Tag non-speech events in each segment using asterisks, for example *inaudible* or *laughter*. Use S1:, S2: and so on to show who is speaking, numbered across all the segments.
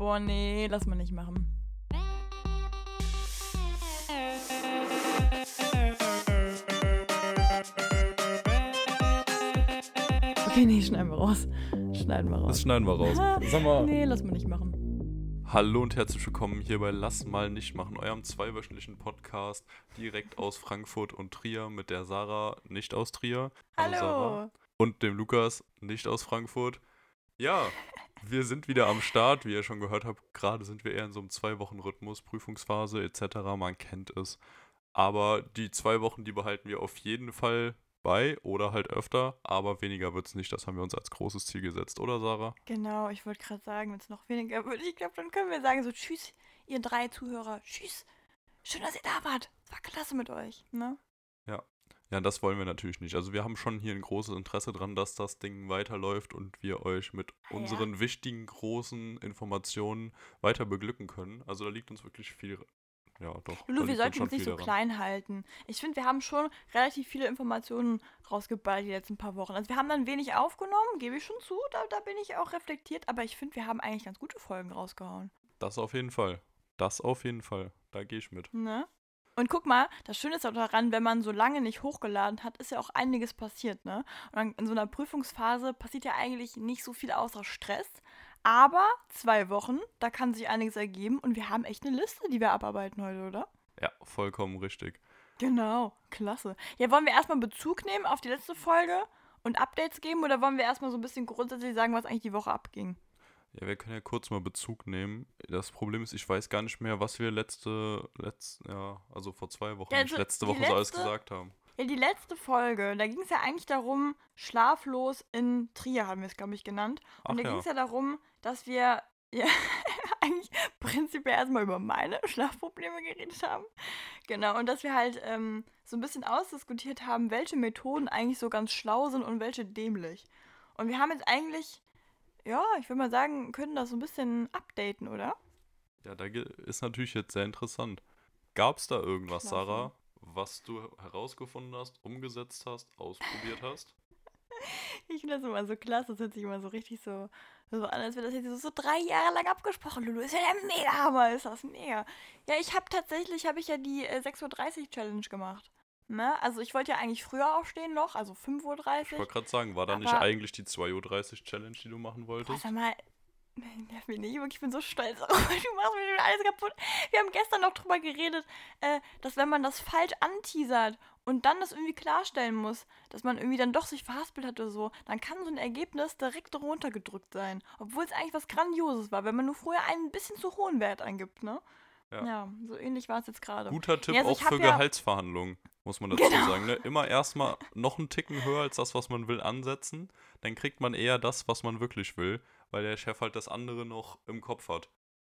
S1: Boah, nee, lass mal nicht machen. Okay, nee, schneiden wir raus. Schneiden wir raus.
S2: Das schneiden wir raus. Sag mal.
S1: Nee, lass mal nicht machen.
S2: Hallo und herzlich willkommen hier bei Lass mal nicht machen, eurem zweiwöchentlichen Podcast direkt aus Frankfurt und Trier mit der Sarah, nicht aus Trier.
S1: Hallo.
S2: Sarah. Und dem Lukas, nicht aus Frankfurt. Ja, wir sind wieder am Start, wie ihr schon gehört habt. Gerade sind wir eher in so einem Zwei-Wochen-Rhythmus, Prüfungsphase etc. Man kennt es. Aber die zwei Wochen, die behalten wir auf jeden Fall bei oder halt öfter, aber weniger wird es nicht. Das haben wir uns als großes Ziel gesetzt, oder Sarah?
S1: Genau, ich wollte gerade sagen, wenn es noch weniger wird, ich glaube, dann können wir sagen so tschüss, ihr drei Zuhörer, tschüss. Schön, dass ihr da wart. Es war klasse mit euch, ne?
S2: Ja, das wollen wir natürlich nicht. Also wir haben schon hier ein großes Interesse dran, dass das Ding weiterläuft und wir euch mit
S1: Ah, ja.
S2: unseren wichtigen, großen Informationen weiter beglücken können. Also da liegt uns wirklich viel. Ja, doch.
S1: Lulu, wir sollten uns nicht so
S2: daran.
S1: klein halten. Ich finde, wir haben schon relativ viele Informationen rausgeballt die letzten paar Wochen. Also wir haben dann wenig aufgenommen, gebe ich schon zu, da, da bin ich auch reflektiert, aber ich finde, wir haben eigentlich ganz gute Folgen rausgehauen.
S2: Das auf jeden Fall. Das auf jeden Fall. Da gehe ich mit.
S1: Ne? Und guck mal, das Schöne ist auch daran, wenn man so lange nicht hochgeladen hat, ist ja auch einiges passiert, ne? Und dann in so einer Prüfungsphase passiert ja eigentlich nicht so viel außer Stress. Aber zwei Wochen, da kann sich einiges ergeben und wir haben echt eine Liste, die wir abarbeiten heute, oder?
S2: Ja, vollkommen richtig.
S1: Genau, klasse. Ja, wollen wir erstmal Bezug nehmen auf die letzte Folge und Updates geben oder wollen wir erstmal so ein bisschen grundsätzlich sagen, was eigentlich die Woche abging?
S2: Ja, wir können ja kurz mal Bezug nehmen. Das Problem ist, ich weiß gar nicht mehr, was wir letzte, letzt, ja, also vor zwei Wochen,
S1: Ja,
S2: nicht
S1: also
S2: letzte Woche so alles
S1: letzte-
S2: gesagt haben.
S1: Ja, die letzte Folge, da ging es ja eigentlich darum, schlaflos in Trier haben wir es, glaube ich, genannt. Und
S2: Ach
S1: da
S2: ja.
S1: ging es ja darum, dass wir *laughs* ja, eigentlich prinzipiell erstmal über meine *laughs* Schlafprobleme geredet haben. Genau, und dass wir halt ähm, so ein bisschen ausdiskutiert haben, welche Methoden eigentlich so ganz schlau sind und welche dämlich. Und wir haben jetzt eigentlich, ja, ich würde mal sagen, können das so ein bisschen updaten, oder?
S2: Ja, da ist natürlich jetzt sehr interessant. Gab es da irgendwas,
S1: Klasse.
S2: Sarah, was du herausgefunden hast, umgesetzt hast, ausprobiert hast? *laughs*
S1: Ich finde das immer so klasse, das hört sich immer so richtig so, so an, als wäre das jetzt so, so drei Jahre lang abgesprochen. Lulu, ist ja der Mega-Hammer, ist das mega. Ja, ich habe tatsächlich, habe ich ja die äh, 6.30 Uhr Challenge gemacht. Ne? Also ich wollte ja eigentlich früher aufstehen noch, also 5.30
S2: Ich
S1: Uhr.
S2: wollte gerade sagen, war da nicht eigentlich die 2.30 Uhr Challenge, die du machen
S1: Boah,
S2: wolltest?
S1: sag mal, *laughs* nerv mich nicht, ich bin so stolz. *laughs* du machst mir schon alles kaputt. Wir haben gestern noch drüber geredet, äh, dass wenn man das falsch anteasert und dann das irgendwie klarstellen muss, dass man irgendwie dann doch sich verhaspelt hat oder so, dann kann so ein Ergebnis direkt runtergedrückt sein. Obwohl es eigentlich was Grandioses war, wenn man nur vorher einen ein bisschen zu hohen Wert eingibt, ne?
S2: Ja.
S1: so ähnlich war es jetzt gerade.
S2: Guter Tipp
S1: Ja, also
S2: auch
S1: ich
S2: für
S1: ja-
S2: Gehaltsverhandlungen, muss man dazu
S1: Genau.
S2: sagen. Ne? Immer erstmal noch einen Ticken höher als das, was man will, ansetzen. Dann kriegt man eher das, was man wirklich will, weil der Chef halt das andere noch im Kopf hat.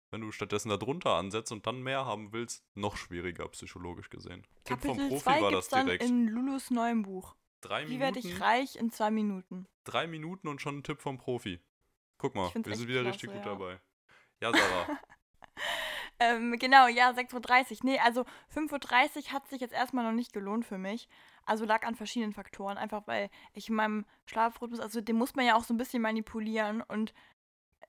S2: Wenn du stattdessen da drunter ansetzt und dann mehr haben willst, noch schwieriger psychologisch gesehen. Tipp vom
S1: Kapitel
S2: Profi
S1: 2
S2: war das
S1: dann
S2: direkt.
S1: in Lulus neuem Buch.
S2: Drei
S1: Wie werde ich
S2: Minuten,
S1: reich in zwei Minuten?
S2: drei Minuten und schon ein Tipp vom Profi. Guck mal, wir sind wieder
S1: klasse,
S2: richtig gut
S1: ja.
S2: dabei. Ja, Sarah. *laughs*
S1: Ähm, genau, ja, 6.30 Uhr. Nee, also 5.30 Uhr hat sich jetzt erstmal noch nicht gelohnt für mich. Also lag an verschiedenen Faktoren. Einfach weil ich in meinem Schlafrhythmus, also den muss man ja auch so ein bisschen manipulieren. Und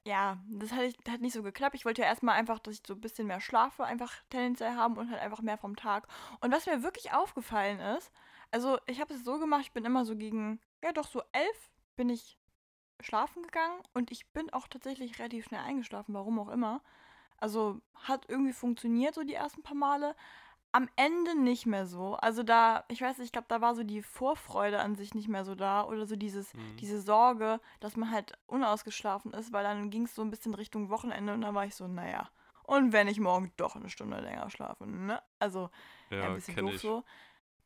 S1: ja, das hat, hat nicht so geklappt. Ich wollte ja erstmal einfach, dass ich so ein bisschen mehr schlafe, einfach tendenziell haben und halt einfach mehr vom Tag. Und was mir wirklich aufgefallen ist, also ich habe es so gemacht, ich bin immer so gegen, ja doch, so elf bin ich schlafen gegangen und ich bin auch tatsächlich relativ schnell eingeschlafen, warum auch immer. Also hat irgendwie funktioniert so die ersten paar Male. Am Ende nicht mehr so. Also da, ich weiß nicht, ich glaube, da war so die Vorfreude an sich nicht mehr so da oder so dieses,
S2: Mhm.
S1: diese Sorge, dass man halt unausgeschlafen ist, weil dann ging es so ein bisschen Richtung Wochenende und da war ich so, naja. Und wenn ich morgen doch eine Stunde länger schlafe, ne? Also ja, ein bisschen doof
S2: ich.
S1: so.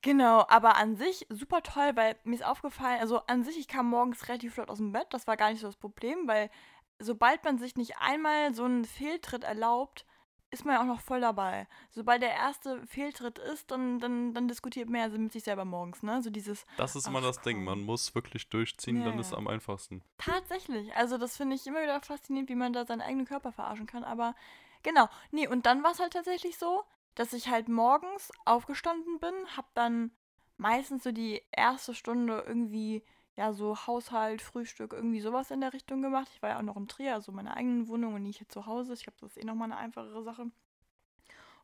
S1: Genau, aber an sich super toll, weil mir ist aufgefallen, also an sich, ich kam morgens relativ flott aus dem Bett, das war gar nicht so das Problem, weil sobald man sich nicht einmal so einen Fehltritt erlaubt, ist man ja auch noch voll dabei. Sobald der erste Fehltritt ist, dann, dann, dann diskutiert man ja mit sich selber morgens, ne? So dieses,
S2: Das ist immer das Ding. Man muss wirklich durchziehen,
S1: Ja,
S2: dann ist
S1: ja.
S2: am einfachsten.
S1: Tatsächlich. Also das finde ich immer wieder faszinierend, wie man da seinen eigenen Körper verarschen kann. Aber genau. Nee, und dann war es halt tatsächlich so, dass ich halt morgens aufgestanden bin, hab dann meistens so die erste Stunde irgendwie ja, so Haushalt, Frühstück, irgendwie sowas in der Richtung gemacht. Ich war ja auch noch in Trier, also meine eigenen Wohnung und nicht hier zu Hause. Ich glaube, das ist eh nochmal eine einfachere Sache.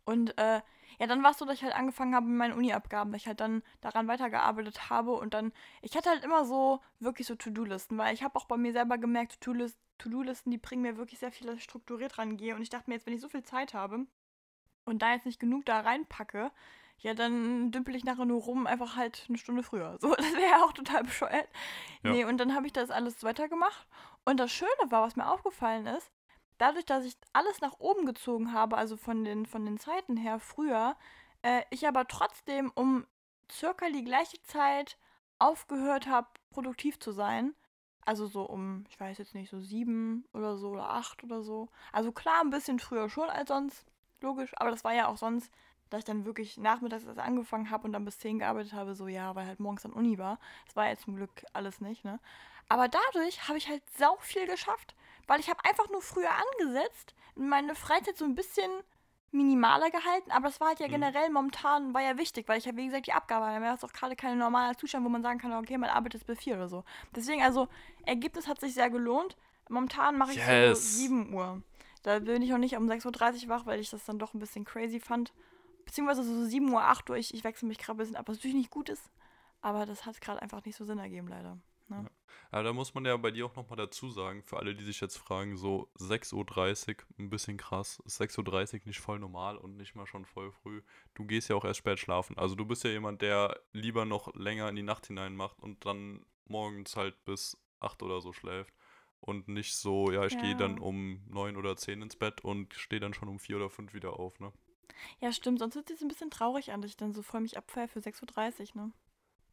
S1: Und äh, ja, dann war es so, dass ich halt angefangen habe mit meinen Uni-Abgaben, dass ich halt dann daran weitergearbeitet habe und dann, ich hatte halt immer so wirklich so To-Do-Listen, weil ich habe auch bei mir selber gemerkt, To-Do-Listen, die bringen mir wirklich sehr viel, dass ich strukturiert rangehe und ich dachte mir jetzt, wenn ich so viel Zeit habe und da jetzt nicht genug da reinpacke, ja, dann dümpel ich nachher nur rum, einfach halt eine Stunde früher. So, *laughs* das wäre ja auch total bescheuert. Ja. Nee, und dann habe ich das alles weitergemacht. Und das Schöne war, was mir aufgefallen ist, dadurch, dass ich alles nach oben gezogen habe, also von den, von den Zeiten her früher, äh, ich aber trotzdem um circa die gleiche Zeit aufgehört habe, produktiv zu sein. Also so um, ich weiß jetzt nicht, so sieben oder so oder acht oder so. Also klar, ein bisschen früher schon als sonst, logisch. Aber das war ja auch sonst, dass ich dann wirklich nachmittags erst angefangen habe und dann bis zehn gearbeitet habe, so ja, weil halt morgens an Uni war. Das war ja zum Glück alles nicht, ne? Aber dadurch habe ich halt sau viel geschafft weil ich habe einfach nur früher angesetzt, meine Freizeit so ein bisschen minimaler gehalten, aber das war halt ja mhm. generell momentan, war ja wichtig, weil ich ja, wie gesagt, die Abgabe habe. Das ist auch gerade kein normaler Zustand, wo man sagen kann, okay, man arbeitet bis 4 oder so. Deswegen, also, Ergebnis hat sich sehr gelohnt. Momentan mache ich yes. so 7 Uhr. Da bin ich auch nicht um 6.30 Uhr wach, weil ich das dann doch ein bisschen crazy fand. Beziehungsweise so 7 Uhr, 8 Uhr, ich, ich wechsle mich gerade ein bisschen ab, was natürlich nicht gut ist. Aber das hat gerade einfach nicht so Sinn ergeben, leider. Ne?
S2: Ja. Aber da muss man ja bei dir auch nochmal dazu sagen, für alle, die sich jetzt fragen, so 6.30 Uhr, ein bisschen krass, ist 6.30 Uhr nicht voll normal und nicht mal schon voll früh. Du gehst ja auch erst spät schlafen. Also du bist ja jemand, der lieber noch länger in die Nacht hinein macht und dann morgens halt bis 8 oder so schläft. Und nicht so, ja, ich ja. gehe dann um 9 oder 10 ins Bett und stehe dann schon um 4 oder 5 wieder auf, ne?
S1: Ja, stimmt. Sonst wird es ein bisschen traurig an, dass ich dann so voll mich abfeier für 6.30 Uhr, ne?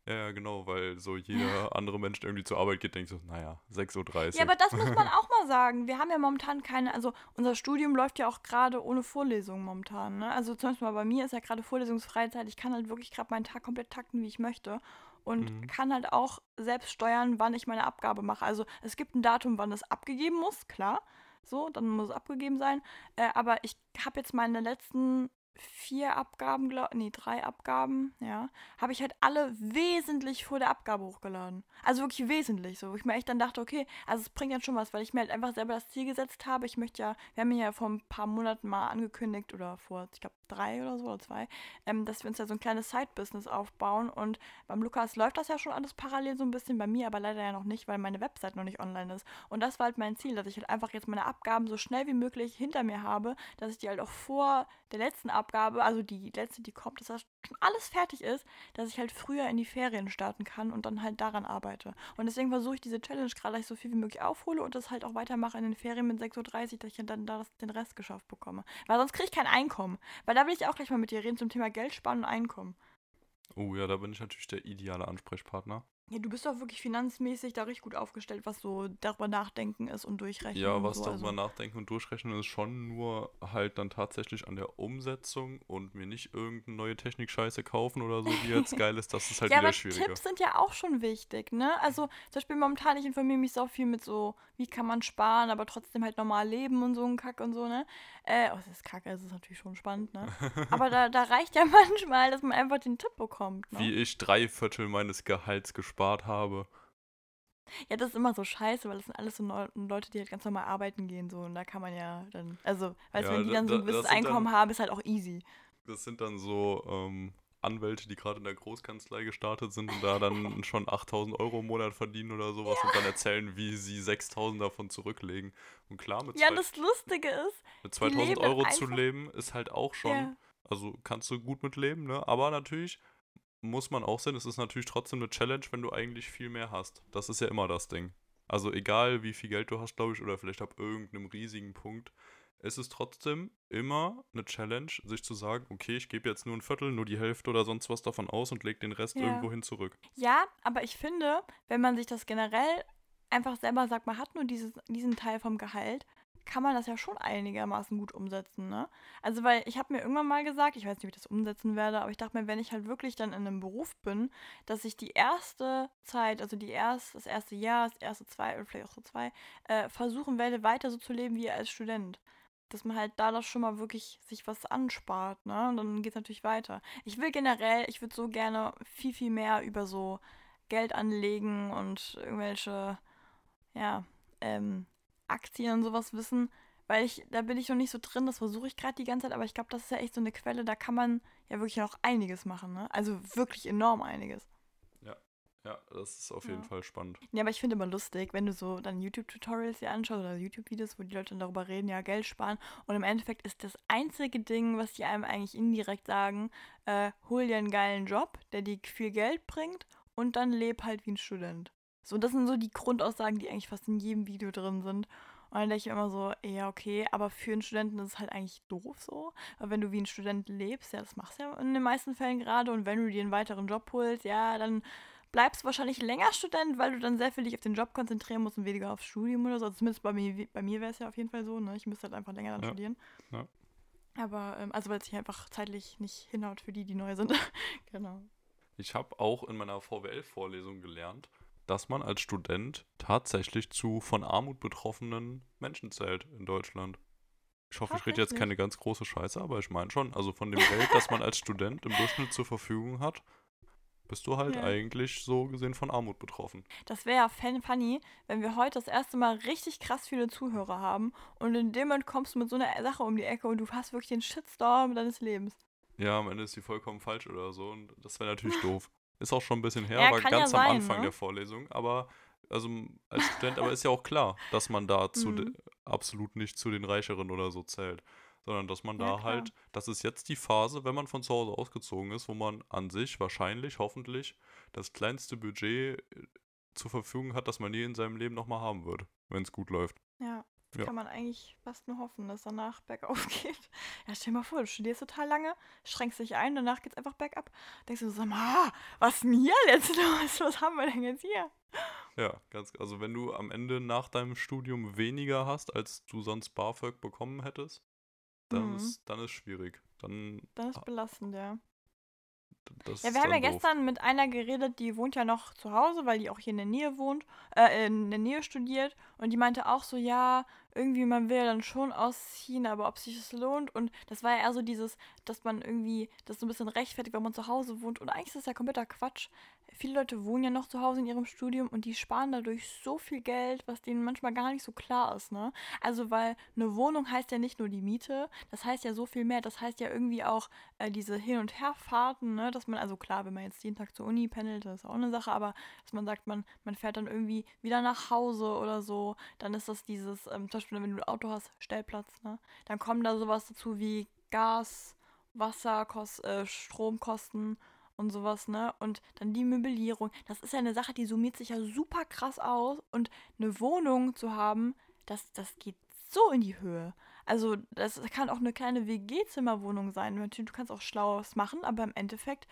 S2: Ja, genau, weil so *laughs* jeder andere Mensch, der irgendwie zur Arbeit geht, denkt so, naja, 6.30 Uhr.
S1: Ja, aber das muss man auch mal sagen. Wir haben ja momentan keine, also unser Studium läuft ja auch gerade ohne Vorlesungen momentan. Ne? Also zum Beispiel bei mir ist ja gerade Vorlesungsfreizeit. Ich kann halt wirklich gerade meinen Tag komplett takten, wie ich möchte. Und mhm. kann halt auch selbst steuern, wann ich meine Abgabe mache. Also es gibt ein Datum, wann es abgegeben muss, klar. So, dann muss es abgegeben sein. Äh, aber ich habe jetzt meine letzten vier Abgaben, glaub, nee, drei Abgaben, ja, habe ich halt alle wesentlich vor der Abgabe hochgeladen. Also wirklich wesentlich so, wo ich mir echt dann dachte, okay, also es bringt jetzt schon was, weil ich mir halt einfach selber das Ziel gesetzt habe. Ich möchte ja, wir haben ja vor ein paar Monaten mal angekündigt oder vor, ich glaube, drei oder so oder zwei, ähm, dass wir uns ja so ein kleines Side-Business aufbauen und beim Lukas läuft das ja schon alles parallel so ein bisschen, bei mir aber leider ja noch nicht, weil meine Website noch nicht online ist. Und das war halt mein Ziel, dass ich halt einfach jetzt meine Abgaben so schnell wie möglich hinter mir habe, dass ich die halt auch vor der letzten Abgabe, also die letzte, die kommt, dass das schon alles fertig ist, dass ich halt früher in die Ferien starten kann und dann halt daran arbeite. Und deswegen versuche ich diese Challenge gerade, dass ich so viel wie möglich aufhole und das halt auch weitermache in den Ferien mit 6.30 Uhr, dass ich dann da den Rest geschafft bekomme. Weil sonst kriege ich kein Einkommen. Weil da will ich auch gleich mal mit dir reden zum Thema Geld sparen und Einkommen.
S2: Oh ja, da bin ich natürlich der ideale Ansprechpartner.
S1: Ja, du bist doch wirklich finanzmäßig da richtig gut aufgestellt, was so darüber nachdenken ist und durchrechnen.
S2: Ja, was
S1: so,
S2: darüber also. nachdenken und durchrechnen ist schon nur halt dann tatsächlich an der Umsetzung und mir nicht irgendeine neue Technik-Scheiße kaufen oder so, die jetzt *laughs* geil ist, das ist halt ja, wieder aber schwieriger.
S1: Tipps sind ja auch schon wichtig, ne? Also zum Beispiel momentan, ich informiere mich so viel mit so, wie kann man sparen, aber trotzdem halt normal leben und so ein Kack und so, ne? Äh, oh, das ist kacke, das ist natürlich schon spannend, ne? *laughs* Aber da, da reicht ja *laughs* manchmal, dass man einfach den Tipp bekommt.
S2: Ne? Wie ich drei Viertel meines Gehalts gespart habe.
S1: Ja, das ist immer so scheiße, weil das sind alles so Leute, die halt ganz normal arbeiten gehen, so. Und da kann man ja dann, also, weißt du, ja, wenn die dann so ein gewisses Einkommen dann, haben, ist halt auch easy.
S2: Das sind dann so, ähm, Anwälte, die gerade in der Großkanzlei gestartet sind und da dann *laughs* schon 8000 Euro im Monat verdienen oder sowas ja. und dann erzählen, wie sie 6000 davon zurücklegen. Und klar, mit,
S1: ja, zwei, das Lustige ist,
S2: mit 2000 Euro zu leben, ist halt auch schon, ja. also kannst du gut mit leben, ne? Aber natürlich muss man auch sehen, es ist natürlich trotzdem eine Challenge, wenn du eigentlich viel mehr hast. Das ist ja immer das Ding. Also egal, wie viel Geld du hast, glaube ich, oder vielleicht ab irgendeinem riesigen Punkt, es ist trotzdem immer eine Challenge, sich zu sagen, okay, ich gebe jetzt nur ein Viertel, nur die Hälfte oder sonst was davon aus und lege den Rest ja. irgendwo hin zurück.
S1: Ja, aber ich finde, wenn man sich das generell einfach selber sagt, man hat nur dieses, diesen Teil vom Gehalt, kann man das ja schon einigermaßen gut umsetzen, ne? Also, weil ich habe mir irgendwann mal gesagt, ich weiß nicht, wie ich das umsetzen werde, aber ich dachte mir, wenn ich halt wirklich dann in einem Beruf bin, dass ich die erste Zeit, also die erst, das erste Jahr, das erste zwei oder vielleicht auch so zwei, äh, versuchen werde, weiter so zu leben wie als Student dass man halt da das schon mal wirklich sich was anspart, ne? Und dann geht es natürlich weiter. Ich will generell, ich würde so gerne viel, viel mehr über so Geld anlegen und irgendwelche, ja, ähm, Aktien und sowas wissen, weil ich, da bin ich noch nicht so drin, das versuche ich gerade die ganze Zeit, aber ich glaube, das ist ja echt so eine Quelle, da kann man ja wirklich noch einiges machen, ne? Also wirklich enorm einiges.
S2: Ja, das ist auf jeden
S1: Ja.
S2: Fall spannend.
S1: Ja, aber ich finde immer lustig, wenn du so dann YouTube-Tutorials dir anschaust oder YouTube-Videos, wo die Leute dann darüber reden, ja, Geld sparen. Und im Endeffekt ist das einzige Ding, was die einem eigentlich indirekt sagen, äh, hol dir einen geilen Job, der dir viel Geld bringt und dann leb halt wie ein Student. So, das sind so die Grundaussagen, die eigentlich fast in jedem Video drin sind. Und dann denke ich immer so, ja, okay, aber für einen Studenten ist es halt eigentlich doof so. Weil wenn du wie ein Student lebst, ja, das machst du ja in den meisten Fällen gerade. Und wenn du dir einen weiteren Job holst, ja, dann bleibst du wahrscheinlich länger Student, weil du dann sehr viel dich auf den Job konzentrieren musst und weniger aufs Studium oder so. Also zumindest bei mir, bei mir wäre es ja auf jeden Fall so, ne? Ich müsste halt einfach länger dann
S2: Ja.
S1: studieren.
S2: Ja.
S1: Aber, ähm, also weil es sich einfach zeitlich nicht hinhaut für die, die neu sind. *laughs* genau.
S2: Ich habe auch in meiner VWL-Vorlesung gelernt, dass man als Student tatsächlich zu von Armut betroffenen Menschen zählt in Deutschland. Ich hoffe, ich rede jetzt keine ganz große Scheiße, aber ich meine schon, also von dem Geld, das man als Student im Durchschnitt zur Verfügung hat, bist du halt
S1: Ja.
S2: eigentlich so gesehen von Armut betroffen.
S1: Das wäre ja fan- funny, wenn wir heute das erste Mal richtig krass viele Zuhörer haben und in dem Moment kommst du mit so einer Sache um die Ecke und du hast wirklich den Shitstorm deines Lebens.
S2: Ja, am Ende ist die vollkommen falsch oder so und das wäre natürlich *laughs* doof. Ist auch schon ein bisschen her,
S1: Ja,
S2: war
S1: kann ja
S2: ganz am
S1: sein,
S2: Anfang
S1: ne?
S2: der Vorlesung, aber also als Student, aber ist ja auch klar, dass man da
S1: Mhm.
S2: absolut nicht zu den Reicheren oder so zählt, sondern dass man
S1: Ja,
S2: da
S1: klar.
S2: halt, das ist jetzt die Phase, wenn man von zu Hause ausgezogen ist, wo man an sich wahrscheinlich, hoffentlich, das kleinste Budget äh, zur Verfügung hat, das man je in seinem Leben nochmal haben wird, wenn es gut läuft.
S1: Ja,
S2: Ja.
S1: kann man eigentlich fast nur hoffen, dass danach bergauf *laughs* geht. Ja, stell dir mal vor, du studierst total lange, schränkst dich ein, danach geht's einfach bergab. Denkst du so, sag mal, was ist denn hier jetzt *laughs* los? Was haben wir denn jetzt hier?
S2: Ja, ganz, also wenn du am Ende nach deinem Studium weniger hast, als du sonst BAföG bekommen hättest, dann
S1: Mhm.
S2: ist, dann ist schwierig. Dann,
S1: Das ist belastend, ja.
S2: Das
S1: Ja, wir haben ja
S2: doof.
S1: gestern mit einer geredet, die wohnt ja noch zu Hause, weil die auch hier in der Nähe wohnt, äh, in der Nähe studiert. Und die meinte auch so, ja, irgendwie man will ja dann schon ausziehen, aber ob sich das lohnt. Und das war ja eher so dieses, dass man irgendwie das so ein bisschen rechtfertigt, wenn man zu Hause wohnt. Und eigentlich ist das ja kompletter Quatsch. Viele Leute wohnen ja noch zu Hause in ihrem Studium und die sparen dadurch so viel Geld, was denen manchmal gar nicht so klar ist, ne? Also, weil eine Wohnung heißt ja nicht nur die Miete, das heißt ja so viel mehr. Das heißt ja irgendwie auch äh, diese Hin- und Herfahrten, ne? Dass man, also klar, wenn man jetzt jeden Tag zur Uni pendelt, das ist auch eine Sache, aber dass man sagt, man, man fährt dann irgendwie wieder nach Hause oder so, dann ist das dieses, ähm, zum Beispiel, wenn du ein Auto hast, Stellplatz, ne? Dann kommen da sowas dazu wie Gas, Wasser, Kos äh, Stromkosten und sowas, ne? Und dann die Möblierung. Das ist ja eine Sache, die summiert sich ja super krass aus. Und eine Wohnung zu haben, das, das geht so in die Höhe. Also, das kann auch eine kleine WG-Zimmerwohnung sein. Natürlich, du kannst auch Schlaues machen, aber im Endeffekt,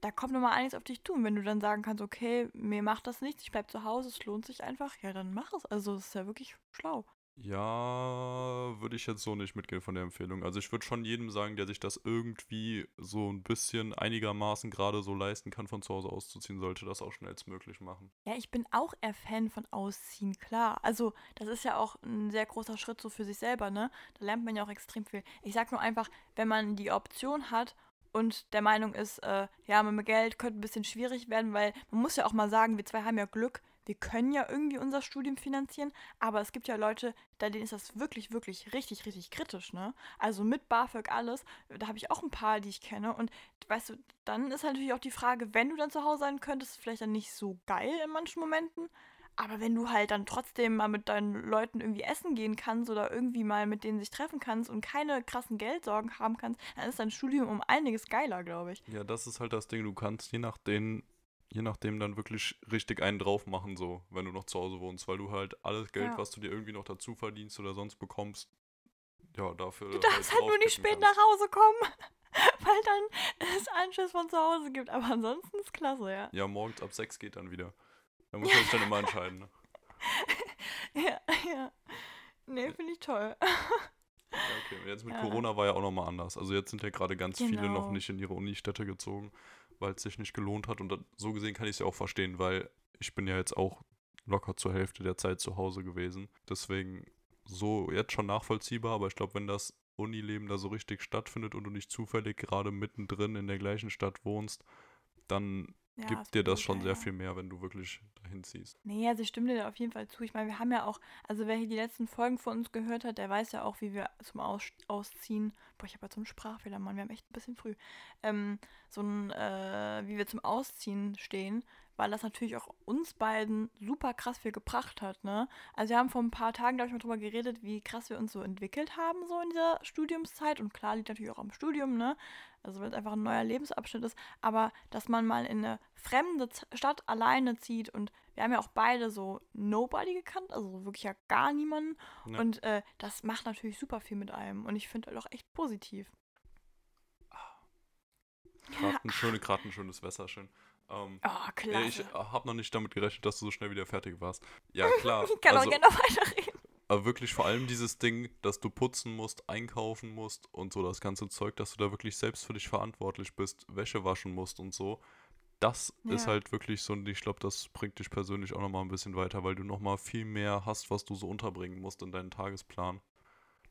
S1: da kommt nochmal einiges auf dich zu. Und wenn du dann sagen kannst, okay, mir macht das nichts, ich bleib zu Hause, es lohnt sich einfach, ja, dann mach es. Also, das ist ja wirklich schlau.
S2: Ja, würde ich jetzt so nicht mitgehen von der Empfehlung. Also ich würde schon jedem sagen, der sich das irgendwie so ein bisschen einigermaßen gerade so leisten kann, von zu Hause auszuziehen, sollte das auch schnellstmöglich machen.
S1: Ja, ich bin auch eher Fan von Ausziehen, klar. Also, das ist ja auch ein sehr großer Schritt so für sich selber, ne? Da lernt man ja auch extrem viel. Ich sag nur einfach, wenn man die Option hat und der Meinung ist, äh, ja, mit dem Geld könnte ein bisschen schwierig werden, weil man muss ja auch mal sagen, wir zwei haben ja Glück, wir können ja irgendwie unser Studium finanzieren, aber es gibt ja Leute, da denen ist das wirklich, wirklich richtig, richtig kritisch, ne? Also mit BAföG alles, da habe ich auch ein paar, die ich kenne und weißt du, dann ist natürlich auch die Frage, wenn du dann zu Hause sein könntest, vielleicht dann nicht so geil in manchen Momenten, aber wenn du halt dann trotzdem mal mit deinen Leuten irgendwie essen gehen kannst oder irgendwie mal mit denen sich treffen kannst und keine krassen Geldsorgen haben kannst, dann ist dein Studium um einiges geiler, glaube ich.
S2: Ja, das ist halt das Ding, du kannst je nachdem, je nachdem dann wirklich richtig einen drauf machen, so, wenn du noch zu Hause wohnst, weil du halt alles Geld,
S1: Ja.
S2: was du dir irgendwie noch dazu verdienst oder sonst bekommst, ja, dafür.
S1: Du darfst halt nur nicht spät nach Hause kommen, *laughs* weil dann es Anschluss von zu Hause gibt. Aber ansonsten ist klasse, ja.
S2: Ja, morgens ab 6 geht dann wieder. Da muss man sich dann immer entscheiden. Ne? *laughs*
S1: Ja, ja. Nee, finde ich toll. *laughs*
S2: Ja, okay. Jetzt mit
S1: Ja.
S2: Corona war ja auch nochmal anders. Also jetzt sind ja gerade ganz viele noch
S1: Genau.
S2: nicht in ihre Unistädte gezogen, weil es sich nicht gelohnt hat. Und dann, so gesehen kann ich es ja auch verstehen, weil ich bin ja jetzt auch locker zur Hälfte der Zeit zu Hause gewesen. Deswegen so jetzt schon nachvollziehbar, aber ich glaube, wenn das Unileben da so richtig stattfindet und du nicht zufällig gerade mittendrin in der gleichen Stadt wohnst, dann
S1: Ja,
S2: gibt dir das schon
S1: ja,
S2: sehr
S1: ja.
S2: viel mehr, wenn du wirklich dahin ziehst.
S1: Nee, also ich stimme dir da auf jeden Fall zu. Ich meine, wir haben ja auch, also wer hier die letzten Folgen von uns gehört hat, der weiß ja auch, wie wir zum Aus Ausziehen, boah, ich habe so einen Sprachfehler, Mann, wir haben echt ein bisschen früh, ähm, so ein, äh, wie wir zum Ausziehen stehen, weil das natürlich auch uns beiden super krass viel gebracht hat, ne? Also wir haben vor ein paar Tagen, glaube ich, mal drüber geredet, wie krass wir uns so entwickelt haben, so in dieser Studiumszeit. Und klar liegt natürlich auch am Studium, ne? Also weil es einfach ein neuer Lebensabschnitt ist. Aber dass man mal in eine fremde Stadt alleine zieht und wir haben ja auch beide so Nobody gekannt, also wirklich ja gar niemanden.
S2: Ja.
S1: Und äh, das macht natürlich super viel mit einem. Und ich finde halt auch echt positiv.
S2: Gerade ein, *laughs* schöne, ein schönes Wässerchen. Ähm,
S1: Oh, klasse.
S2: ich habe noch nicht damit gerechnet, dass du so schnell wieder fertig warst. Ja, klar.
S1: ich *laughs* kann
S2: also,
S1: auch gerne noch *laughs* weiterreden.
S2: Aber wirklich vor allem dieses Ding, dass du putzen musst, einkaufen musst und so das ganze Zeug, dass du da wirklich selbst für dich verantwortlich bist, Wäsche waschen musst und so. Das ist
S1: Ja.
S2: halt wirklich so, und ich glaube, das bringt dich persönlich auch nochmal ein bisschen weiter, weil du nochmal viel mehr hast, was du so unterbringen musst in deinen Tagesplan.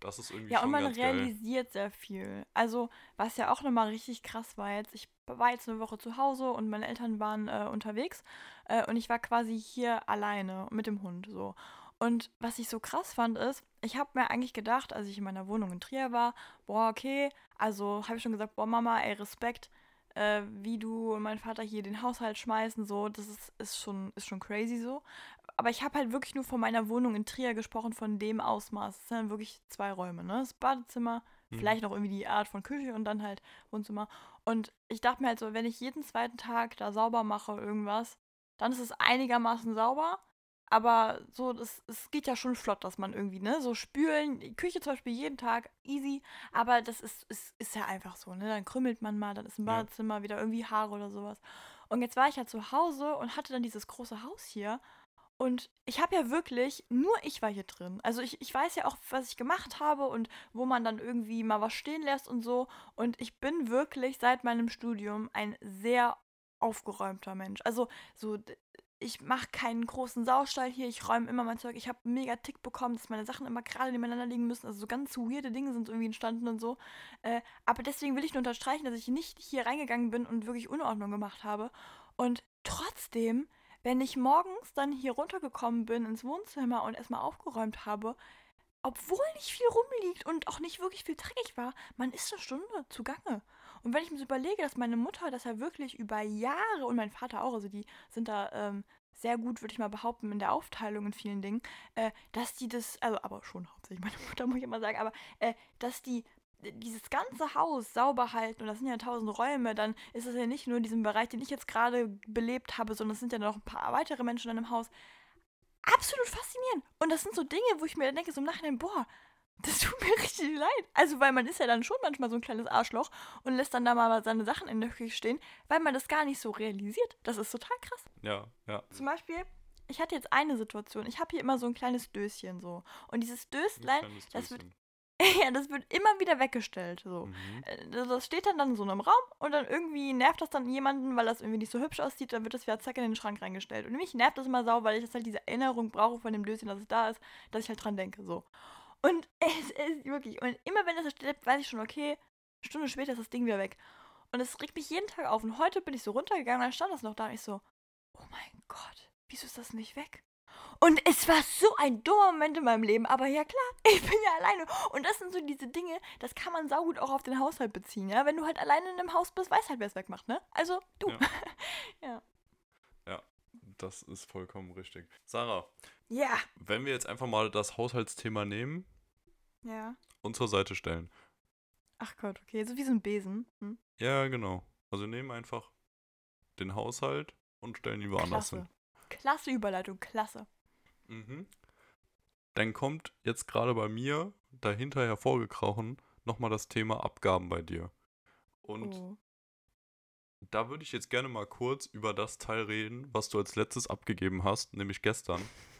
S2: Das ist irgendwie
S1: Ja, und man
S2: ganz geil.
S1: realisiert sehr viel. Also, was ja auch nochmal richtig krass war jetzt, ich war jetzt eine Woche zu Hause und meine Eltern waren äh, unterwegs äh, und ich war quasi hier alleine mit dem Hund so. Und was ich so krass fand ist, ich habe mir eigentlich gedacht, als ich in meiner Wohnung in Trier war, boah, okay, also habe ich schon gesagt, boah, Mama, ey, Respekt, äh, wie du und mein Vater hier den Haushalt schmeißen, so, das ist, ist, schon, ist schon crazy so. Aber ich habe halt wirklich nur von meiner Wohnung in Trier gesprochen, von dem Ausmaß. Es sind dann wirklich zwei Räume, ne? Das Badezimmer,
S2: Mhm.
S1: vielleicht noch irgendwie die Art von Küche und dann halt Wohnzimmer. Und ich dachte mir halt so, wenn ich jeden zweiten Tag da sauber mache, irgendwas, dann ist es einigermaßen sauber. Aber so, das, es geht ja schon flott, dass man irgendwie, ne, so spülen, die Küche zum Beispiel jeden Tag, easy, aber das ist, ist, ist ja einfach so, ne, dann krümmelt man mal, dann ist im
S2: Ja.
S1: Badezimmer wieder irgendwie Haare oder sowas. Und jetzt war ich ja zu Hause und hatte dann dieses große Haus hier und ich habe ja wirklich, nur ich war hier drin. Also ich, ich weiß ja auch, was ich gemacht habe und wo man dann irgendwie mal was stehen lässt und so. Und ich bin wirklich seit meinem Studium ein sehr aufgeräumter Mensch. Also so, ich mache keinen großen Saustall hier, ich räume immer mein Zeug. Ich habe mega Tick bekommen, dass meine Sachen immer gerade nebeneinander liegen müssen. Also so ganz weirde Dinge sind irgendwie entstanden und so. Äh, aber deswegen will ich nur unterstreichen, dass ich nicht hier reingegangen bin und wirklich Unordnung gemacht habe. Und trotzdem wenn ich morgens dann hier runtergekommen bin ins Wohnzimmer und erstmal aufgeräumt habe, obwohl nicht viel rumliegt und auch nicht wirklich viel dreckig war, man ist eine Stunde zugange. Und wenn ich mir so überlege, dass meine Mutter das ja wirklich über Jahre und mein Vater auch, also die sind da ähm, sehr gut, würde ich mal behaupten, in der Aufteilung in vielen Dingen, äh, dass die das, also aber schon hauptsächlich meine *laughs* Mutter, muss ich immer sagen, aber äh, dass die dieses ganze Haus sauber halten, und das sind ja tausend Räume, dann ist es ja nicht nur in diesem Bereich, den ich jetzt gerade belebt habe, sondern es sind ja noch ein paar weitere Menschen in einem Haus. Absolut faszinierend. Und das sind so Dinge, wo ich mir denke, so im Nachhinein, boah, das tut mir *laughs* richtig leid. Also, weil man ist ja dann schon manchmal so ein kleines Arschloch und lässt dann da mal seine Sachen in der Küche stehen, weil man das gar nicht so realisiert. Das ist total krass.
S2: Ja, ja.
S1: Zum Beispiel, ich hatte jetzt eine Situation. Ich habe hier immer so ein kleines Döschen so. Und dieses
S2: Ein
S1: Döslein, das wird *laughs* ja, das wird immer wieder weggestellt. So.
S2: Mhm.
S1: Äh, Das steht dann, dann in so einem Raum und dann irgendwie nervt das dann jemanden, weil das irgendwie nicht so hübsch aussieht, dann wird das wieder zack in den Schrank reingestellt. Und mich nervt das immer sau, weil ich das halt diese Erinnerung brauche von dem Döschen, dass es da ist, dass ich halt dran denke. So. Und *laughs* es ist wirklich, und immer wenn das da steht, weiß ich schon, okay, eine Stunde später ist das Ding wieder weg. Und es regt mich jeden Tag auf. Und heute bin ich so runtergegangen und dann stand das noch da und ich so, oh mein Gott, wieso ist das nicht weg? Und es war so ein dummer Moment in meinem Leben, aber ja klar, *laughs* ich bin ja alleine. Und das sind so diese Dinge, das kann man saugut auch auf den Haushalt beziehen, ja. Wenn du halt alleine in einem Haus bist, weiß halt, wer es wegmacht, ne? Also du.
S2: Ja. *laughs*
S1: Ja.
S2: Ja, das ist vollkommen richtig. Sarah,
S1: Ja.
S2: wenn wir jetzt einfach mal das Haushaltsthema nehmen
S1: Ja.
S2: und zur Seite stellen.
S1: Ach Gott, okay, so wie so ein Besen. Hm?
S2: Ja, genau. Also nehmen einfach den Haushalt und stellen ihn woanders
S1: Klasse.
S2: hin.
S1: Klasse Überleitung, klasse.
S2: Mhm. Dann kommt jetzt gerade bei mir dahinter hervorgekrochen nochmal das Thema Abgaben bei dir. Und
S1: Oh.
S2: da würde ich jetzt gerne mal kurz über das Teil reden, was du als letztes abgegeben hast, nämlich gestern. *laughs*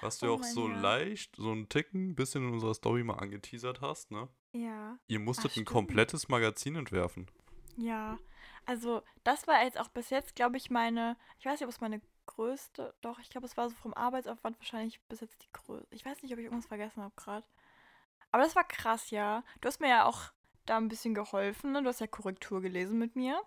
S2: Was du ja
S1: Oh
S2: auch so
S1: Herr.
S2: leicht, so ein Ticken, bisschen in unserer Story mal angeteasert hast, ne?
S1: Ja.
S2: Ihr musstet ein
S1: stimmt.
S2: komplettes Magazin entwerfen.
S1: Ja. Also, das war jetzt auch bis jetzt, glaube ich, meine, ich weiß nicht, ob es meine größte, doch, ich glaube, es war so vom Arbeitsaufwand wahrscheinlich bis jetzt die größte. Ich weiß nicht, ob ich irgendwas vergessen habe gerade. Aber das war krass, ja. Du hast mir ja auch da ein bisschen geholfen, ne? Du hast ja Korrektur gelesen mit mir.